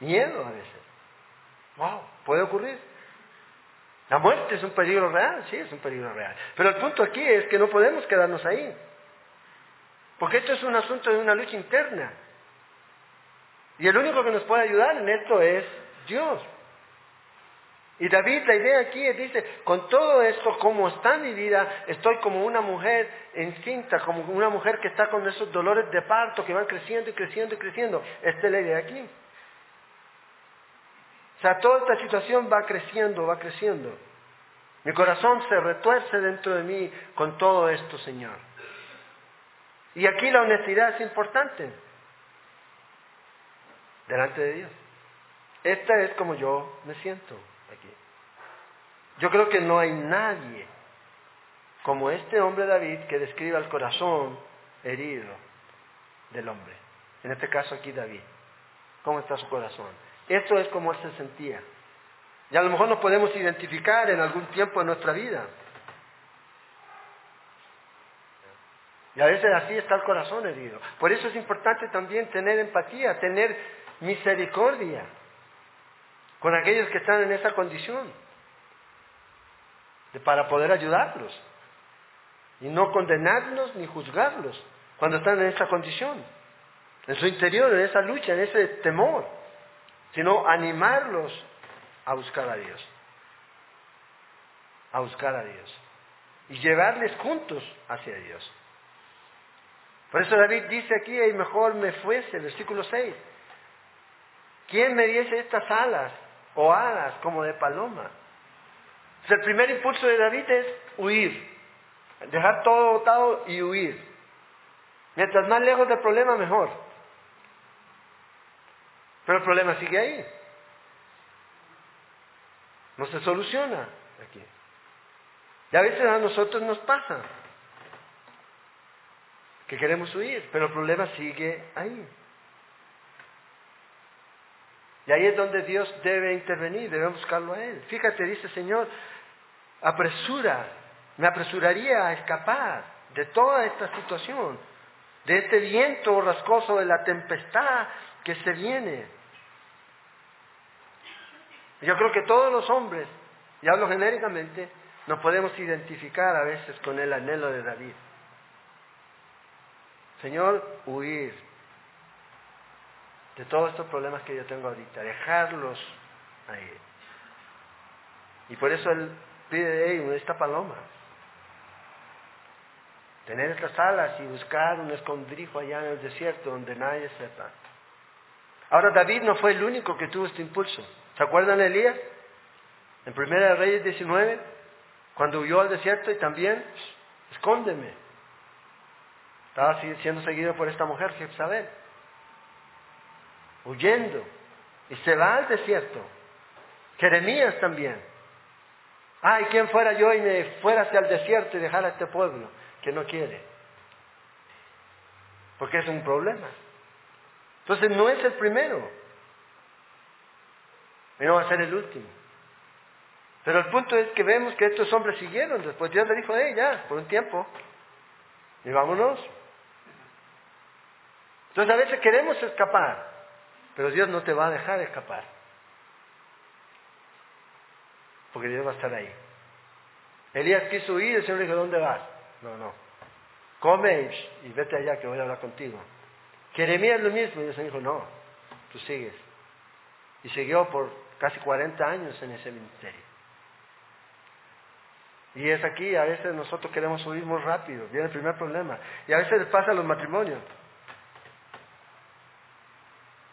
Miedo a veces. Wow, puede ocurrir. La muerte es un peligro real, sí, es un peligro real. Pero el punto aquí es que no podemos quedarnos ahí. Porque esto es un asunto de una lucha interna. Y el único que nos puede ayudar en esto es Dios. Y David, la idea aquí es, dice, con todo esto, como está mi vida, estoy como una mujer encinta, como una mujer que está con esos dolores de parto que van creciendo y creciendo y creciendo. Esta es la idea aquí. O sea, toda esta situación va creciendo, va creciendo. Mi corazón se retuerce dentro de mí con todo esto, Señor. Y aquí la honestidad es importante delante de Dios. Esta es como yo me siento. Yo creo que no hay nadie como este hombre David que describa el corazón herido del hombre. En este caso aquí David. ¿Cómo está su corazón? Esto es como él se sentía. Y a lo mejor nos podemos identificar en algún tiempo de nuestra vida. Y a veces así está el corazón herido. Por eso es importante también tener empatía, tener misericordia con aquellos que están en esa condición, para poder ayudarlos y no condenarlos ni juzgarlos cuando están en esa condición, en su interior, en esa lucha, en ese temor, sino animarlos a buscar a Dios, a buscar a Dios y llevarles juntos hacia Dios. Por eso David dice aquí, y mejor me fuese, versículo 6, ¿quién me diese estas alas o alas como de paloma. El primer impulso de David es huir, dejar todo botado y huir. Mientras más lejos del problema, mejor. Pero el problema sigue ahí. No se soluciona aquí. Y a veces a nosotros nos pasa que queremos huir, pero el problema sigue ahí. Y ahí es donde Dios debe intervenir, debe buscarlo a Él. Fíjate, dice Señor, apresura, me apresuraría a escapar de toda esta situación. de este viento borrascoso, de la tempestad que se viene. Yo creo que todos los hombres, y hablo genéricamente, nos podemos identificar a veces con el anhelo de David. Señor, huir de todos estos problemas que yo tengo ahorita, dejarlos ahí. Y por eso él pide de esta paloma. Tener estas alas y buscar un escondrijo allá en el desierto donde nadie sepa. Ahora David no fue el único que tuvo este impulso. ¿Se acuerdan de Elías? En Primera de Reyes 19, cuando huyó al desierto y también, escóndeme. Estaba siendo seguido por esta mujer, Jezabel. Huyendo. Y se va al desierto. Jeremías también. Ay, ¿quién fuera yo y me fuera hacia el desierto y dejara a este pueblo que no quiere? Porque es un problema. Entonces no es el primero. Y no va a ser el último. Pero el punto es que vemos que estos hombres siguieron. Después Dios le dijo, hey, ya, por un tiempo. Y vámonos. Entonces a veces queremos escapar, pero Dios no te va a dejar escapar. Porque Dios va a estar ahí. Elías quiso huir, el Señor le dijo, ¿dónde vas? No, no. Come y, vete allá que voy a hablar contigo. Jeremías lo mismo, y el Señor dijo, no, tú sigues. Y siguió por casi 40 años en ese ministerio. Y es aquí, a veces nosotros queremos huir muy rápido, viene el primer problema. Y a veces les pasa a los matrimonios.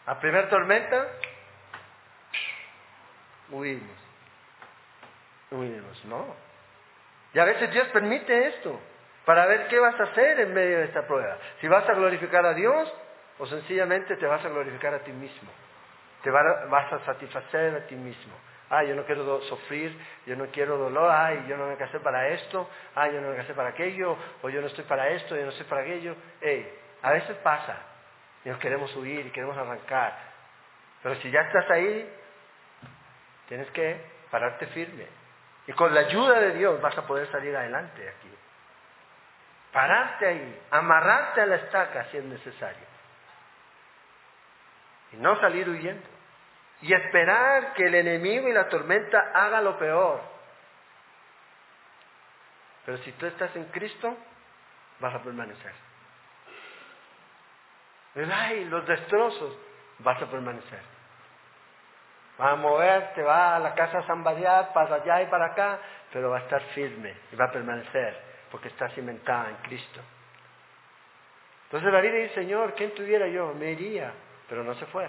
A primer tormenta, huimos. No. Y a veces Dios permite esto para ver qué vas a hacer en medio de esta prueba. Si vas a glorificar a Dios o sencillamente te vas a glorificar a ti mismo. Te vas a satisfacer a ti mismo. Ay, yo no quiero sufrir, yo no quiero dolor, ay, yo no me casé para esto, ay, yo no me casé para aquello, o yo no estoy para esto, yo no estoy para aquello. Ey, a veces pasa, y nos queremos huir y queremos arrancar. Pero si ya estás ahí, tienes que pararte firme. Y con la ayuda de Dios vas a poder salir adelante aquí. Pararte ahí, amarrarte a la estaca si es necesario. Y no salir huyendo y esperar que el enemigo y la tormenta haga lo peor. Pero si tú estás en Cristo, vas a permanecer. Ay, los destrozos, vas a permanecer. Va a moverte, va a la casa Badiat, para allá y para acá, pero va a estar firme y va a permanecer porque está cimentada en Cristo. Entonces David dice, Señor, ¿quién tuviera yo? Me iría, pero no se fue.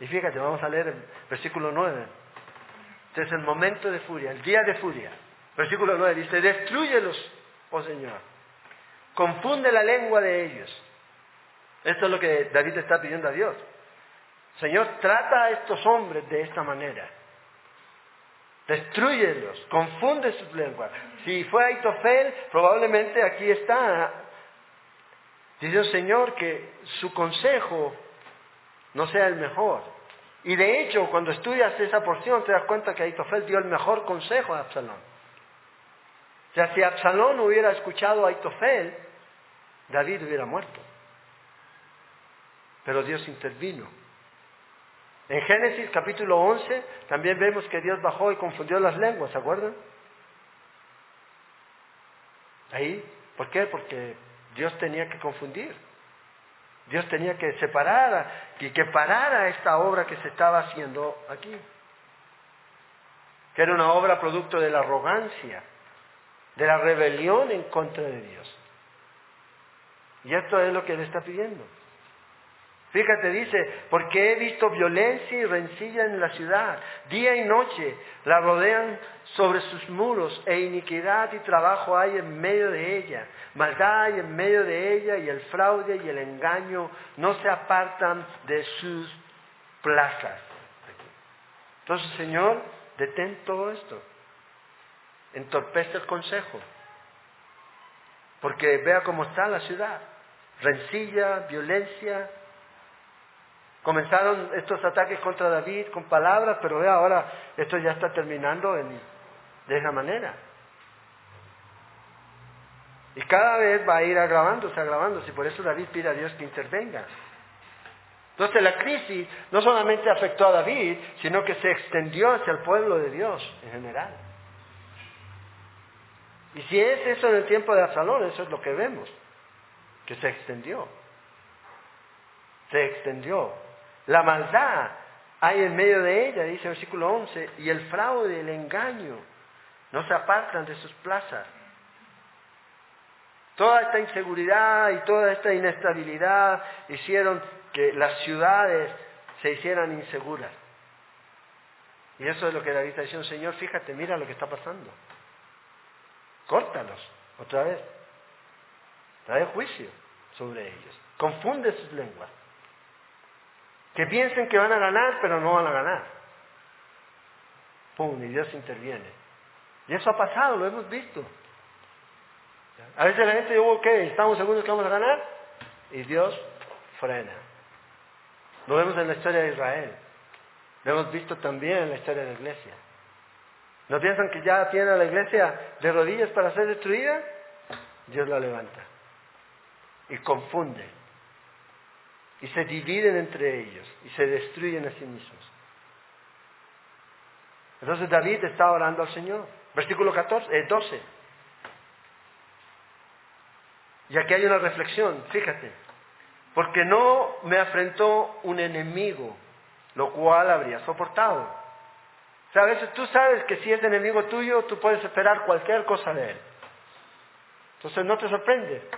Y fíjate, vamos a leer el versículo 9. Este es el momento de furia, el día de furia. Versículo 9 dice, destruyelos, oh Señor. Confunde la lengua de ellos. Esto es lo que David está pidiendo a Dios. Señor, trata a estos hombres de esta manera. Destruyelos, confunde sus lenguas. Si fue Aitofel, probablemente aquí está. Dice el Señor que su consejo no sea el mejor. Y de hecho, cuando estudias esa porción, te das cuenta que Aitofel dio el mejor consejo a Absalón. O sea, si Absalón hubiera escuchado a Aitofel, David hubiera muerto. Pero Dios intervino. En Génesis capítulo 11 también vemos que Dios bajó y confundió las lenguas, ¿se acuerdan? Ahí, ¿por qué? Porque Dios tenía que confundir. Dios tenía que separar y que parara esta obra que se estaba haciendo aquí. Que era una obra producto de la arrogancia, de la rebelión en contra de Dios. Y esto es lo que Él está pidiendo. Fíjate, dice, porque he visto violencia y rencilla en la ciudad, día y noche la rodean sobre sus muros, e iniquidad y trabajo hay en medio de ella, maldad hay en medio de ella, y el fraude y el engaño no se apartan de sus plazas. Entonces, Señor, detén todo esto, entorpece el consejo, porque vea cómo está la ciudad, rencilla, violencia, Comenzaron estos ataques contra David con palabras, pero ve ahora esto ya está terminando de esa manera. Y cada vez va a ir agravándose, agravándose, y por eso David pide a Dios que intervenga. Entonces la crisis no solamente afectó a David, sino que se extendió hacia el pueblo de Dios en general. Y si es eso en el tiempo de Absalón, eso es lo que vemos, que se extendió. Se extendió. La maldad hay en medio de ella, dice el versículo 11, y el fraude, el engaño, no se apartan de sus plazas. Toda esta inseguridad y toda esta inestabilidad hicieron que las ciudades se hicieran inseguras. Y eso es lo que David está diciendo, Señor, fíjate, mira lo que está pasando. Córtalos otra vez. Trae juicio sobre ellos. Confunde sus lenguas. Que piensen que van a ganar, pero no van a ganar. Pum, y Dios interviene. Y eso ha pasado, lo hemos visto. A veces la gente dice, ok, estamos seguros que vamos a ganar, y Dios frena. Lo vemos en la historia de Israel. Lo hemos visto también en la historia de la iglesia. ¿No piensan que ya tiene a la iglesia de rodillas para ser destruida? Dios la levanta y confunde y se dividen entre ellos y se destruyen a sí mismos. Entonces David está orando al Señor. Versículo 14, 12. Eh, y aquí hay una reflexión, fíjate. Porque no me afrentó un enemigo, lo cual habría soportado. O sea, a veces tú sabes que si es enemigo tuyo, tú puedes esperar cualquier cosa de él. Entonces no te sorprende.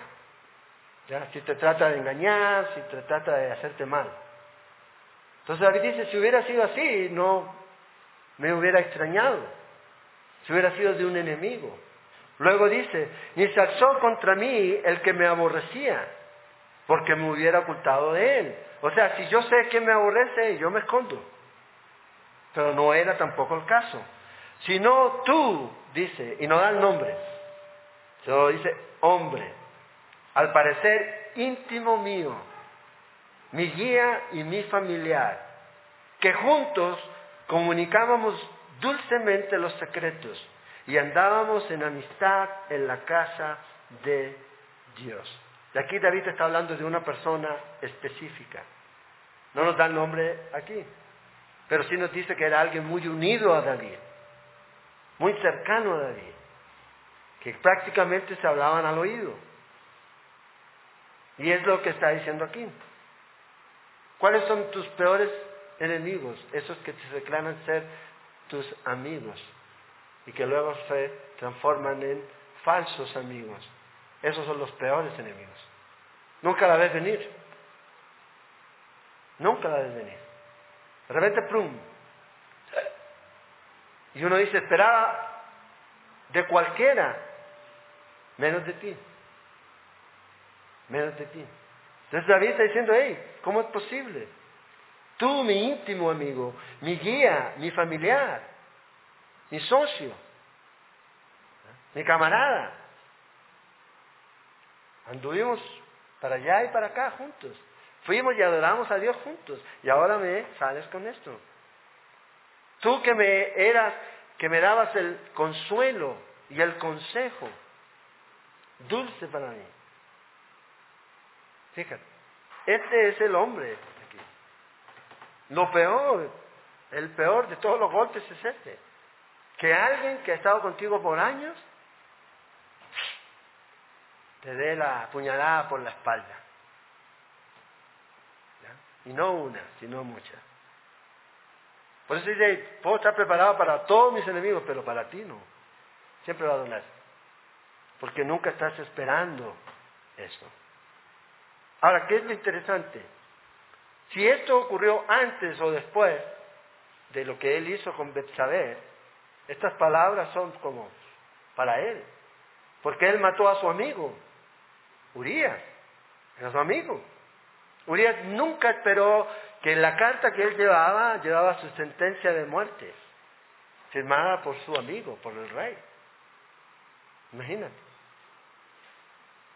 Si te trata de engañar, si te trata de hacerte mal. Entonces David dice, si hubiera sido así, no me hubiera extrañado. Si hubiera sido de un enemigo. Luego dice, ni se alzó contra mí el que me aborrecía, porque me hubiera ocultado de él. O sea, si yo sé que me aborrece, yo me escondo. Pero no era tampoco el caso. Sino tú, dice, y no da el nombre, solo dice hombre, al parecer íntimo mío, mi guía y mi familiar, que juntos comunicábamos dulcemente los secretos y andábamos en amistad en la casa de Dios. Y aquí David está hablando de una persona específica. No nos da el nombre aquí, pero sí nos dice que era alguien muy unido a David, muy cercano a David, que prácticamente se hablaban al oído. Y es lo que está diciendo aquí. ¿Cuáles son tus peores enemigos? Esos que te reclaman ser tus amigos y que luego se transforman en falsos amigos. Esos son los peores enemigos. Nunca la ves venir. Nunca la ves venir. De repente, plum. Y uno dice, esperaba de cualquiera, menos de ti menos de ti. Entonces David está diciendo, hey, ¿cómo es posible? Tú, mi íntimo amigo, mi guía, mi familiar, mi socio, mi camarada. Anduvimos para allá y para acá juntos. Fuimos y adoramos a Dios juntos. Y ahora me sales con esto. Tú que me eras, que me dabas el consuelo y el consejo, dulce para mí. Fíjate, este es el hombre aquí. Lo peor, el peor de todos los golpes es este. Que alguien que ha estado contigo por años te dé la puñalada por la espalda. Y no una, sino muchas. Por eso dice, puedo estar preparado para todos mis enemigos, pero para ti no. Siempre va a doler. Porque nunca estás esperando eso. Ahora, ¿qué es lo interesante? Si esto ocurrió antes o después de lo que él hizo con Betsabé, estas palabras son como para él, porque él mató a su amigo, Urias, era su amigo. Urias nunca esperó que en la carta que él llevaba, llevaba su sentencia de muerte, firmada por su amigo, por el rey. Imagínate.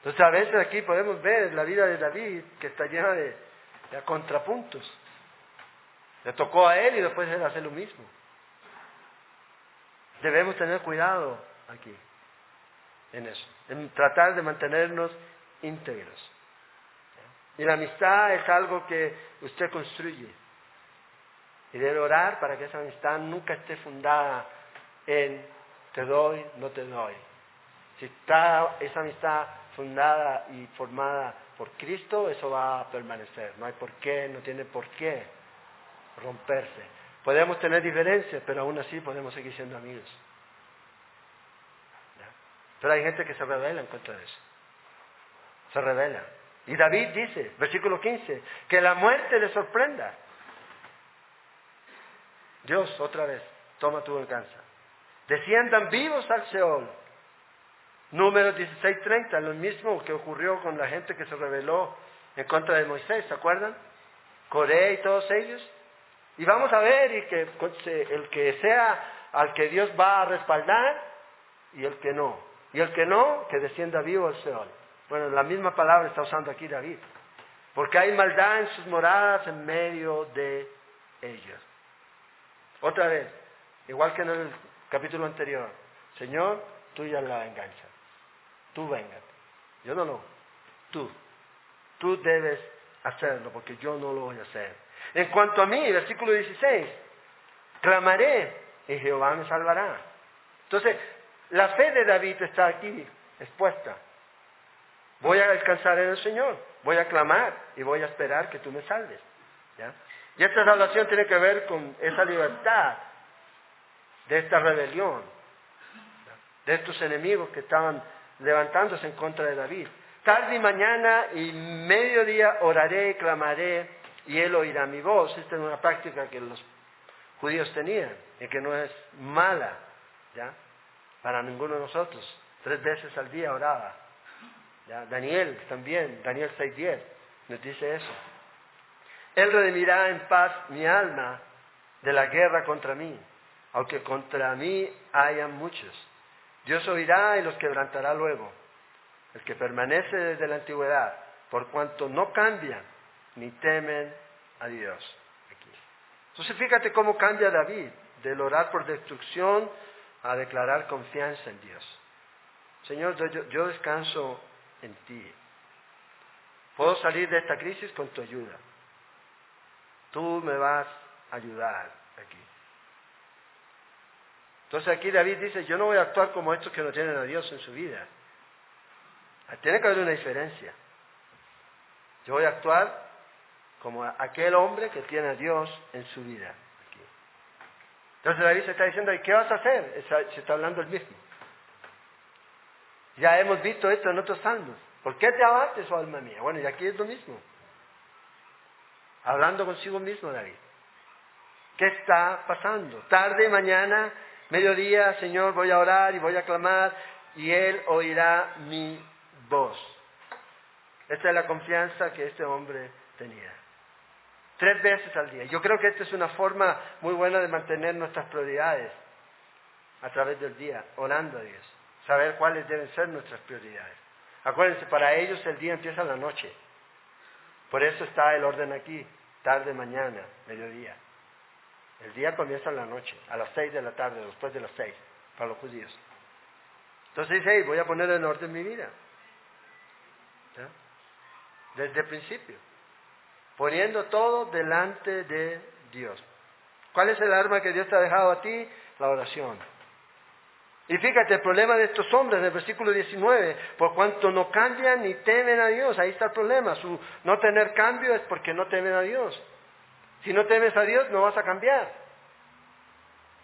Entonces a veces aquí podemos ver la vida de David que está llena de, contrapuntos. Le tocó a él y después él hace lo mismo. Debemos tener cuidado aquí. en eso, en tratar de mantenernos íntegros. Y la amistad es algo que usted construye. Y debe orar para que esa amistad nunca esté fundada en te doy, no te doy. Si está esa amistad fundada y formada por Cristo, eso va a permanecer. No hay por qué, no tiene por qué romperse. Podemos tener diferencias, pero aún así podemos seguir siendo amigos. Pero hay gente que se revela en contra de eso. Se revela. Y David dice, versículo 15, que la muerte le sorprenda. Dios, otra vez, toma tu venganza. Desciendan vivos al Seol. Número 16:30, lo mismo que ocurrió con la gente que se rebeló en contra de Moisés, ¿se acuerdan? Coré y todos ellos. Y vamos a ver y que el que sea al que Dios va a respaldar y el que no. Y el que no, que descienda vivo al Seol. Bueno, la misma palabra está usando aquí David. Porque hay maldad en sus moradas en medio de ellos. Otra vez, igual que en el capítulo anterior. Señor, tú ya la engancha. Tú véngate. Yo no lo. Tú. Tú debes hacerlo porque yo no lo voy a hacer. En cuanto a mí, versículo 16, clamaré y Jehová me salvará. Entonces, la fe de David está aquí expuesta. Voy a descansar en el Señor, voy a clamar y voy a esperar que tú me salves. Y esta salvación tiene que ver con esa libertad de esta rebelión, de estos enemigos que estaban levantándose en contra de David. Tarde y mañana y mediodía oraré y clamaré y él oirá mi voz. Esta es una práctica que los judíos tenían y que no es mala, ¿ya? Para ninguno de nosotros. Tres veces al día oraba. Daniel también, Daniel 6.10, nos dice eso. Él redimirá en paz mi alma de la guerra contra mí, aunque contra mí hayan muchos. Dios oirá y los quebrantará luego. El que permanece desde la antigüedad, por cuanto no cambian ni temen a Dios. Entonces fíjate cómo cambia David del orar por destrucción a declarar confianza en Dios. Señor, yo, yo descanso en ti. Puedo salir de esta crisis con tu ayuda. Tú me vas a ayudar aquí. Entonces aquí David dice, yo no voy a actuar como estos que no tienen a Dios en su vida. Tiene que haber una diferencia. Yo voy a actuar como aquel hombre que tiene a Dios en su vida. Entonces David se está diciendo, ¿y qué vas a hacer? Se está hablando el mismo. Ya hemos visto esto en otros salmos. ¿Por qué te abates, oh alma mía? Bueno, y aquí es lo mismo. Hablando consigo mismo, David. ¿Qué está pasando? Tarde, mañana, mediodía, Señor, voy a orar y voy a clamar y Él oirá mi voz. Esta es la confianza que este hombre tenía. Tres veces al día. Yo creo que esta es una forma muy buena de mantener nuestras prioridades a través del día, orando a Dios. Saber cuáles deben ser nuestras prioridades. Acuérdense, para ellos el día empieza en la noche. Por eso está el orden aquí, tarde, mañana, mediodía. El día comienza en la noche, a las seis de la tarde, después de las seis, para los judíos. Entonces dice, voy a poner en orden mi vida. Desde el principio. Poniendo todo delante de Dios. ¿Cuál es el arma que Dios te ha dejado a ti? La oración. Y fíjate, el problema de estos hombres en el versículo 19, por cuanto no cambian ni temen a Dios, ahí está el problema. Su no tener cambio es porque no temen a Dios. Si no temes a Dios, no vas a cambiar.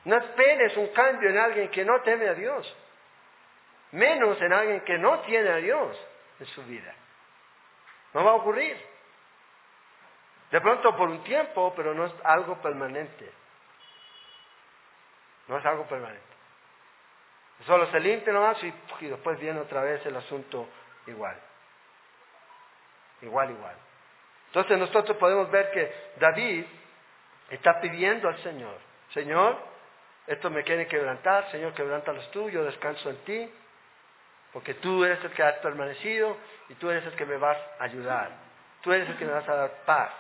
No esperes un cambio en alguien que no teme a Dios. Menos en alguien que no tiene a Dios en su vida. No va a ocurrir. De pronto por un tiempo, pero no es algo permanente. No es algo permanente. Solo se limpia nomás y, y después viene otra vez el asunto igual. Igual, igual. Entonces nosotros podemos ver que David está pidiendo al Señor, Señor, esto me quiere quebrantar, Señor, quebranta los tuyos, descanso en ti, porque tú eres el que has permanecido y tú eres el que me vas a ayudar, tú eres el que me vas a dar paz.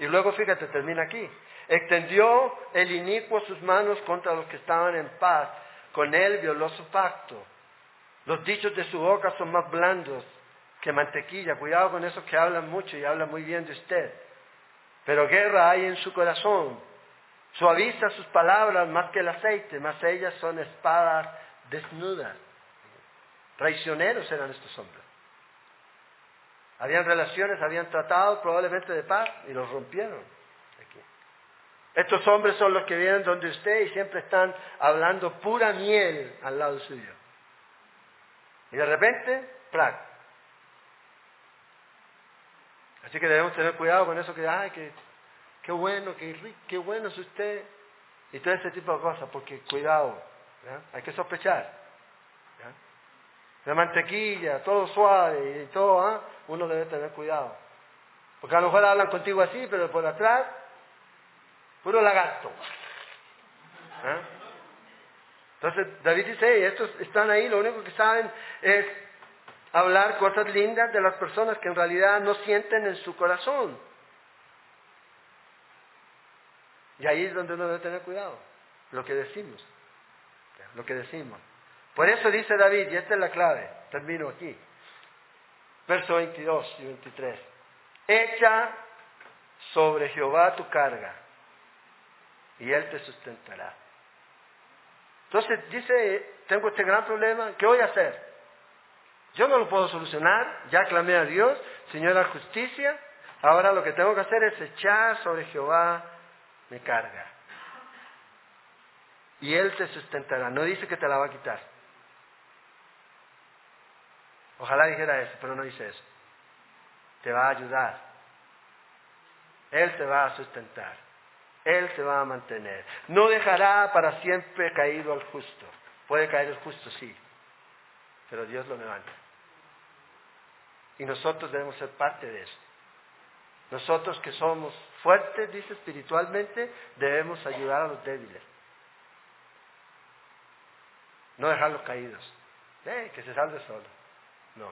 Y luego fíjate, termina aquí. Extendió el inicuo sus manos contra los que estaban en paz, con él violó su pacto. Los dichos de su boca son más blandos que mantequilla. Cuidado con esos que hablan mucho y hablan muy bien de usted. Pero guerra hay en su corazón. Suaviza sus palabras más que el aceite, más ellas son espadas desnudas. Traicioneros eran estos hombres. Habían relaciones, habían tratado probablemente de paz y los rompieron. Estos hombres son los que vienen donde usted y siempre están hablando pura miel al lado suyo. Y de repente, ¡plac! Así que debemos tener cuidado con eso que, ay, que, qué bueno, qué bueno es usted. Y todo ese tipo de cosas, porque cuidado, hay que sospechar. La mantequilla, todo suave y todo, ¿ah? uno debe tener cuidado. Porque a lo mejor hablan contigo así, pero por atrás, puro lagarto. ¿Ah? Entonces David dice, estos están ahí, lo único que saben es hablar cosas lindas de las personas que en realidad no sienten en su corazón. Y ahí es donde uno debe tener cuidado, lo que decimos, lo que decimos. Por eso dice David, y esta es la clave, termino aquí, verso 22 y 23, echa sobre Jehová tu carga y él te sustentará. Entonces dice, tengo este gran problema, ¿qué voy a hacer? Yo no lo puedo solucionar, ya clamé a Dios, Señora justicia, ahora lo que tengo que hacer es echar sobre Jehová mi carga. Y Él te sustentará, no dice que te la va a quitar. Ojalá dijera eso, pero no dice eso. Te va a ayudar. Él te va a sustentar. Él te va a mantener. No dejará para siempre caído al justo. Puede caer el justo, sí, pero Dios lo levanta. Y nosotros debemos ser parte de eso. Nosotros que somos fuertes, dice espiritualmente, debemos ayudar a los débiles. No dejarlos caídos. Eh, que se salve solo. No.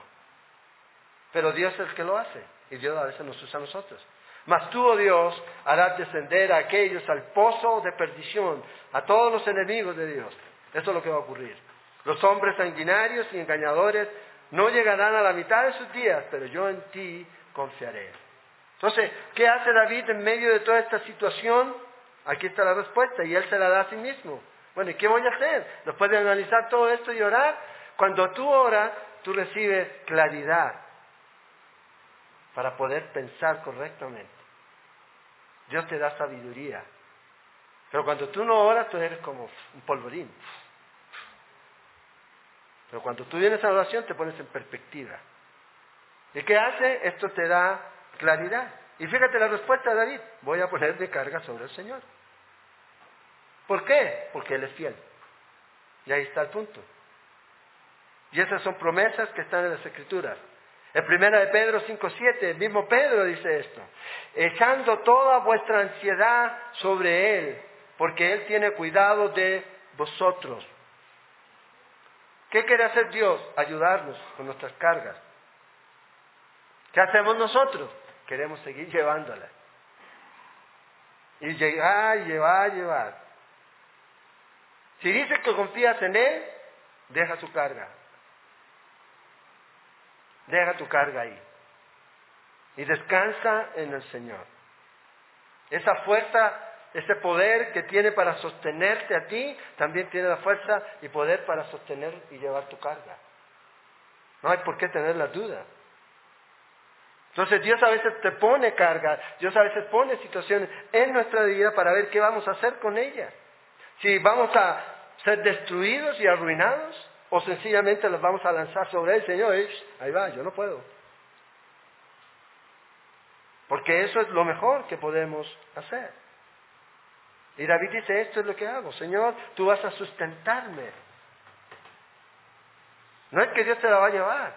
Pero Dios es el que lo hace. Y Dios a veces nos usa a nosotros. Mas tú, oh Dios, harás descender a aquellos al pozo de perdición, a todos los enemigos de Dios. Eso es lo que va a ocurrir. Los hombres sanguinarios y engañadores no llegarán a la mitad de sus días, pero yo en ti confiaré. Entonces, ¿qué hace David en medio de toda esta situación? Aquí está la respuesta y él se la da a sí mismo. Bueno, ¿y qué voy a hacer? Después de analizar todo esto y orar, cuando tú oras, tú recibes claridad para poder pensar correctamente. Dios te da sabiduría. Pero cuando tú no oras, tú eres como un polvorín. Pero cuando tú vienes a la oración, te pones en perspectiva. ¿Y qué hace? Esto te da claridad. Y fíjate la respuesta de David. Voy a poner de carga sobre el Señor. ¿Por qué? Porque Él es fiel. Y ahí está el punto. Y esas son promesas que están en las Escrituras. En primera de Pedro 5.7, el mismo Pedro dice esto, echando toda vuestra ansiedad sobre Él, porque Él tiene cuidado de vosotros. ¿Qué quiere hacer Dios? Ayudarnos con nuestras cargas. ¿Qué hacemos nosotros? Queremos seguir llevándolas. Y llegar, llevar, llevar. Si dices que confías en Él, deja su carga. Deja tu carga ahí. Y descansa en el Señor. Esa fuerza, ese poder que tiene para sostenerte a ti, también tiene la fuerza y poder para sostener y llevar tu carga. No hay por qué tener la duda. Entonces Dios a veces te pone carga, Dios a veces pone situaciones en nuestra vida para ver qué vamos a hacer con ellas. Si vamos a ser destruidos y arruinados, o sencillamente los vamos a lanzar sobre el Señor, ahí va, yo no puedo. Porque eso es lo mejor que podemos hacer. Y David dice, esto es lo que hago, Señor, tú vas a sustentarme. No es que Dios te la va a llevar,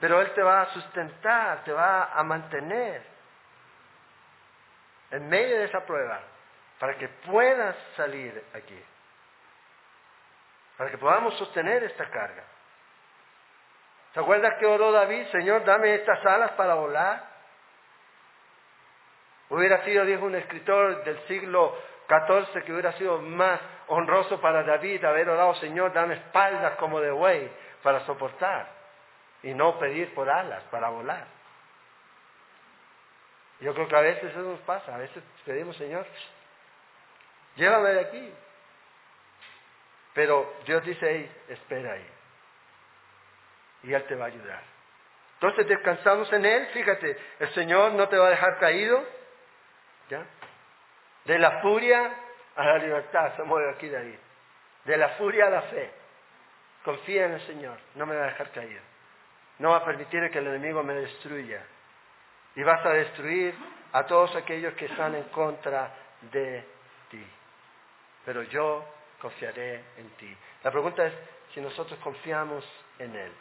pero Él te va a sustentar, te va a mantener en medio de esa prueba para que puedas salir aquí para que podamos sostener esta carga. ¿Se acuerdas que oró David? Señor, dame estas alas para volar. Hubiera sido, dijo un escritor del siglo XIV, que hubiera sido más honroso para David haber orado, Señor, dame espaldas como de buey, para soportar y no pedir por alas para volar. Yo creo que a veces eso nos pasa, a veces pedimos, Señor, llévame de aquí. Pero Dios dice, ahí, espera ahí. Y Él te va a ayudar. Entonces descansamos en Él, fíjate, el Señor no te va a dejar caído, ¿ya? De la furia a la libertad, se mueve aquí ahí. De la furia a la fe. Confía en el Señor, no me va a dejar caído. No va a permitir que el enemigo me destruya. Y vas a destruir a todos aquellos que están en contra de ti. Pero yo confiaré en ti. La pregunta es si nosotros confiamos en Él.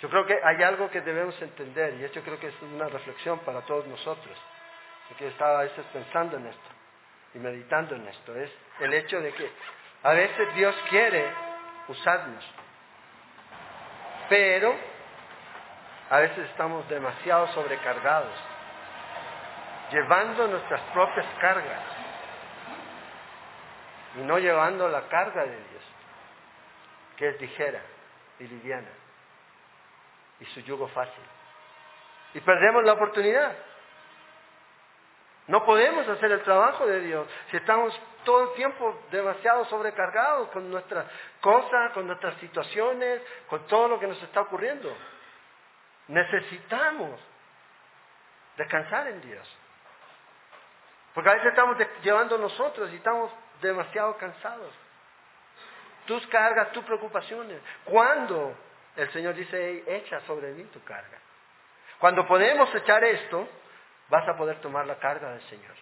Yo creo que hay algo que debemos entender, y esto creo que es una reflexión para todos nosotros, porque estaba a veces pensando en esto y meditando en esto, es el hecho de que a veces Dios quiere usarnos, pero a veces estamos demasiado sobrecargados, llevando nuestras propias cargas y no llevando la carga de Dios, que es ligera y liviana y su yugo fácil. Y perdemos la oportunidad. No podemos hacer el trabajo de Dios si estamos todo el tiempo demasiado sobrecargados con nuestras cosas, con nuestras situaciones, con todo lo que nos está ocurriendo. Necesitamos descansar en Dios. Porque a veces estamos llevando nosotros y estamos demasiado cansados. Tus cargas, tus preocupaciones. ¿Cuándo el Señor dice, echa sobre mí tu carga. Cuando podemos echar esto, vas a poder tomar la carga del Señor.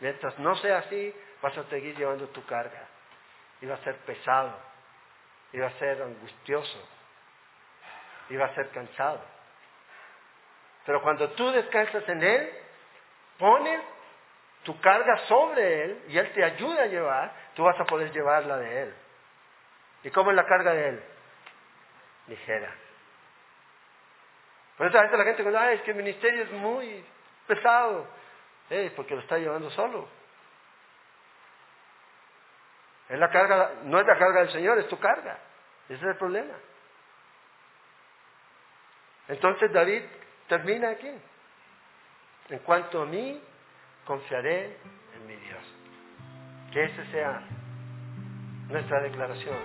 Mientras no sea así, vas a seguir llevando tu carga. Y va a ser pesado, y va a ser angustioso, y va a ser cansado. Pero cuando tú descansas en Él, pones tu carga sobre Él y Él te ayuda a llevar, tú vas a poder llevarla de Él. ¿Y cómo es la carga de Él? Ligera. Por eso a veces la gente dice, es que el ministerio es muy pesado. Eh, porque lo está llevando solo. Es la carga, no es la carga del Señor, es tu carga. Ese es el problema. Entonces David termina aquí. En cuanto a mí, confiaré en mi Dios. Que esa sea nuestra declaración.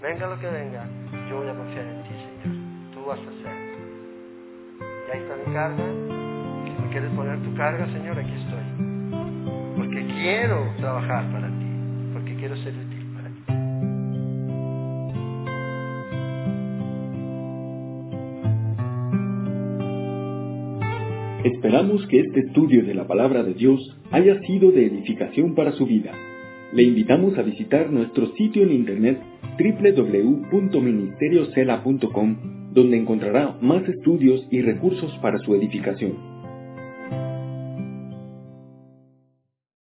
Venga lo que venga, yo voy a confiar en ti, Señor. Tú vas a hacer. Y ahí está mi carga. Si me quieres poner tu carga, Señor, aquí estoy. Porque quiero trabajar para ti. Porque quiero ser útil para ti. Esperamos que este estudio de la palabra de Dios haya sido de edificación para su vida. Le invitamos a visitar nuestro sitio en internet www.ministeriocela.com, donde encontrará más estudios y recursos para su edificación.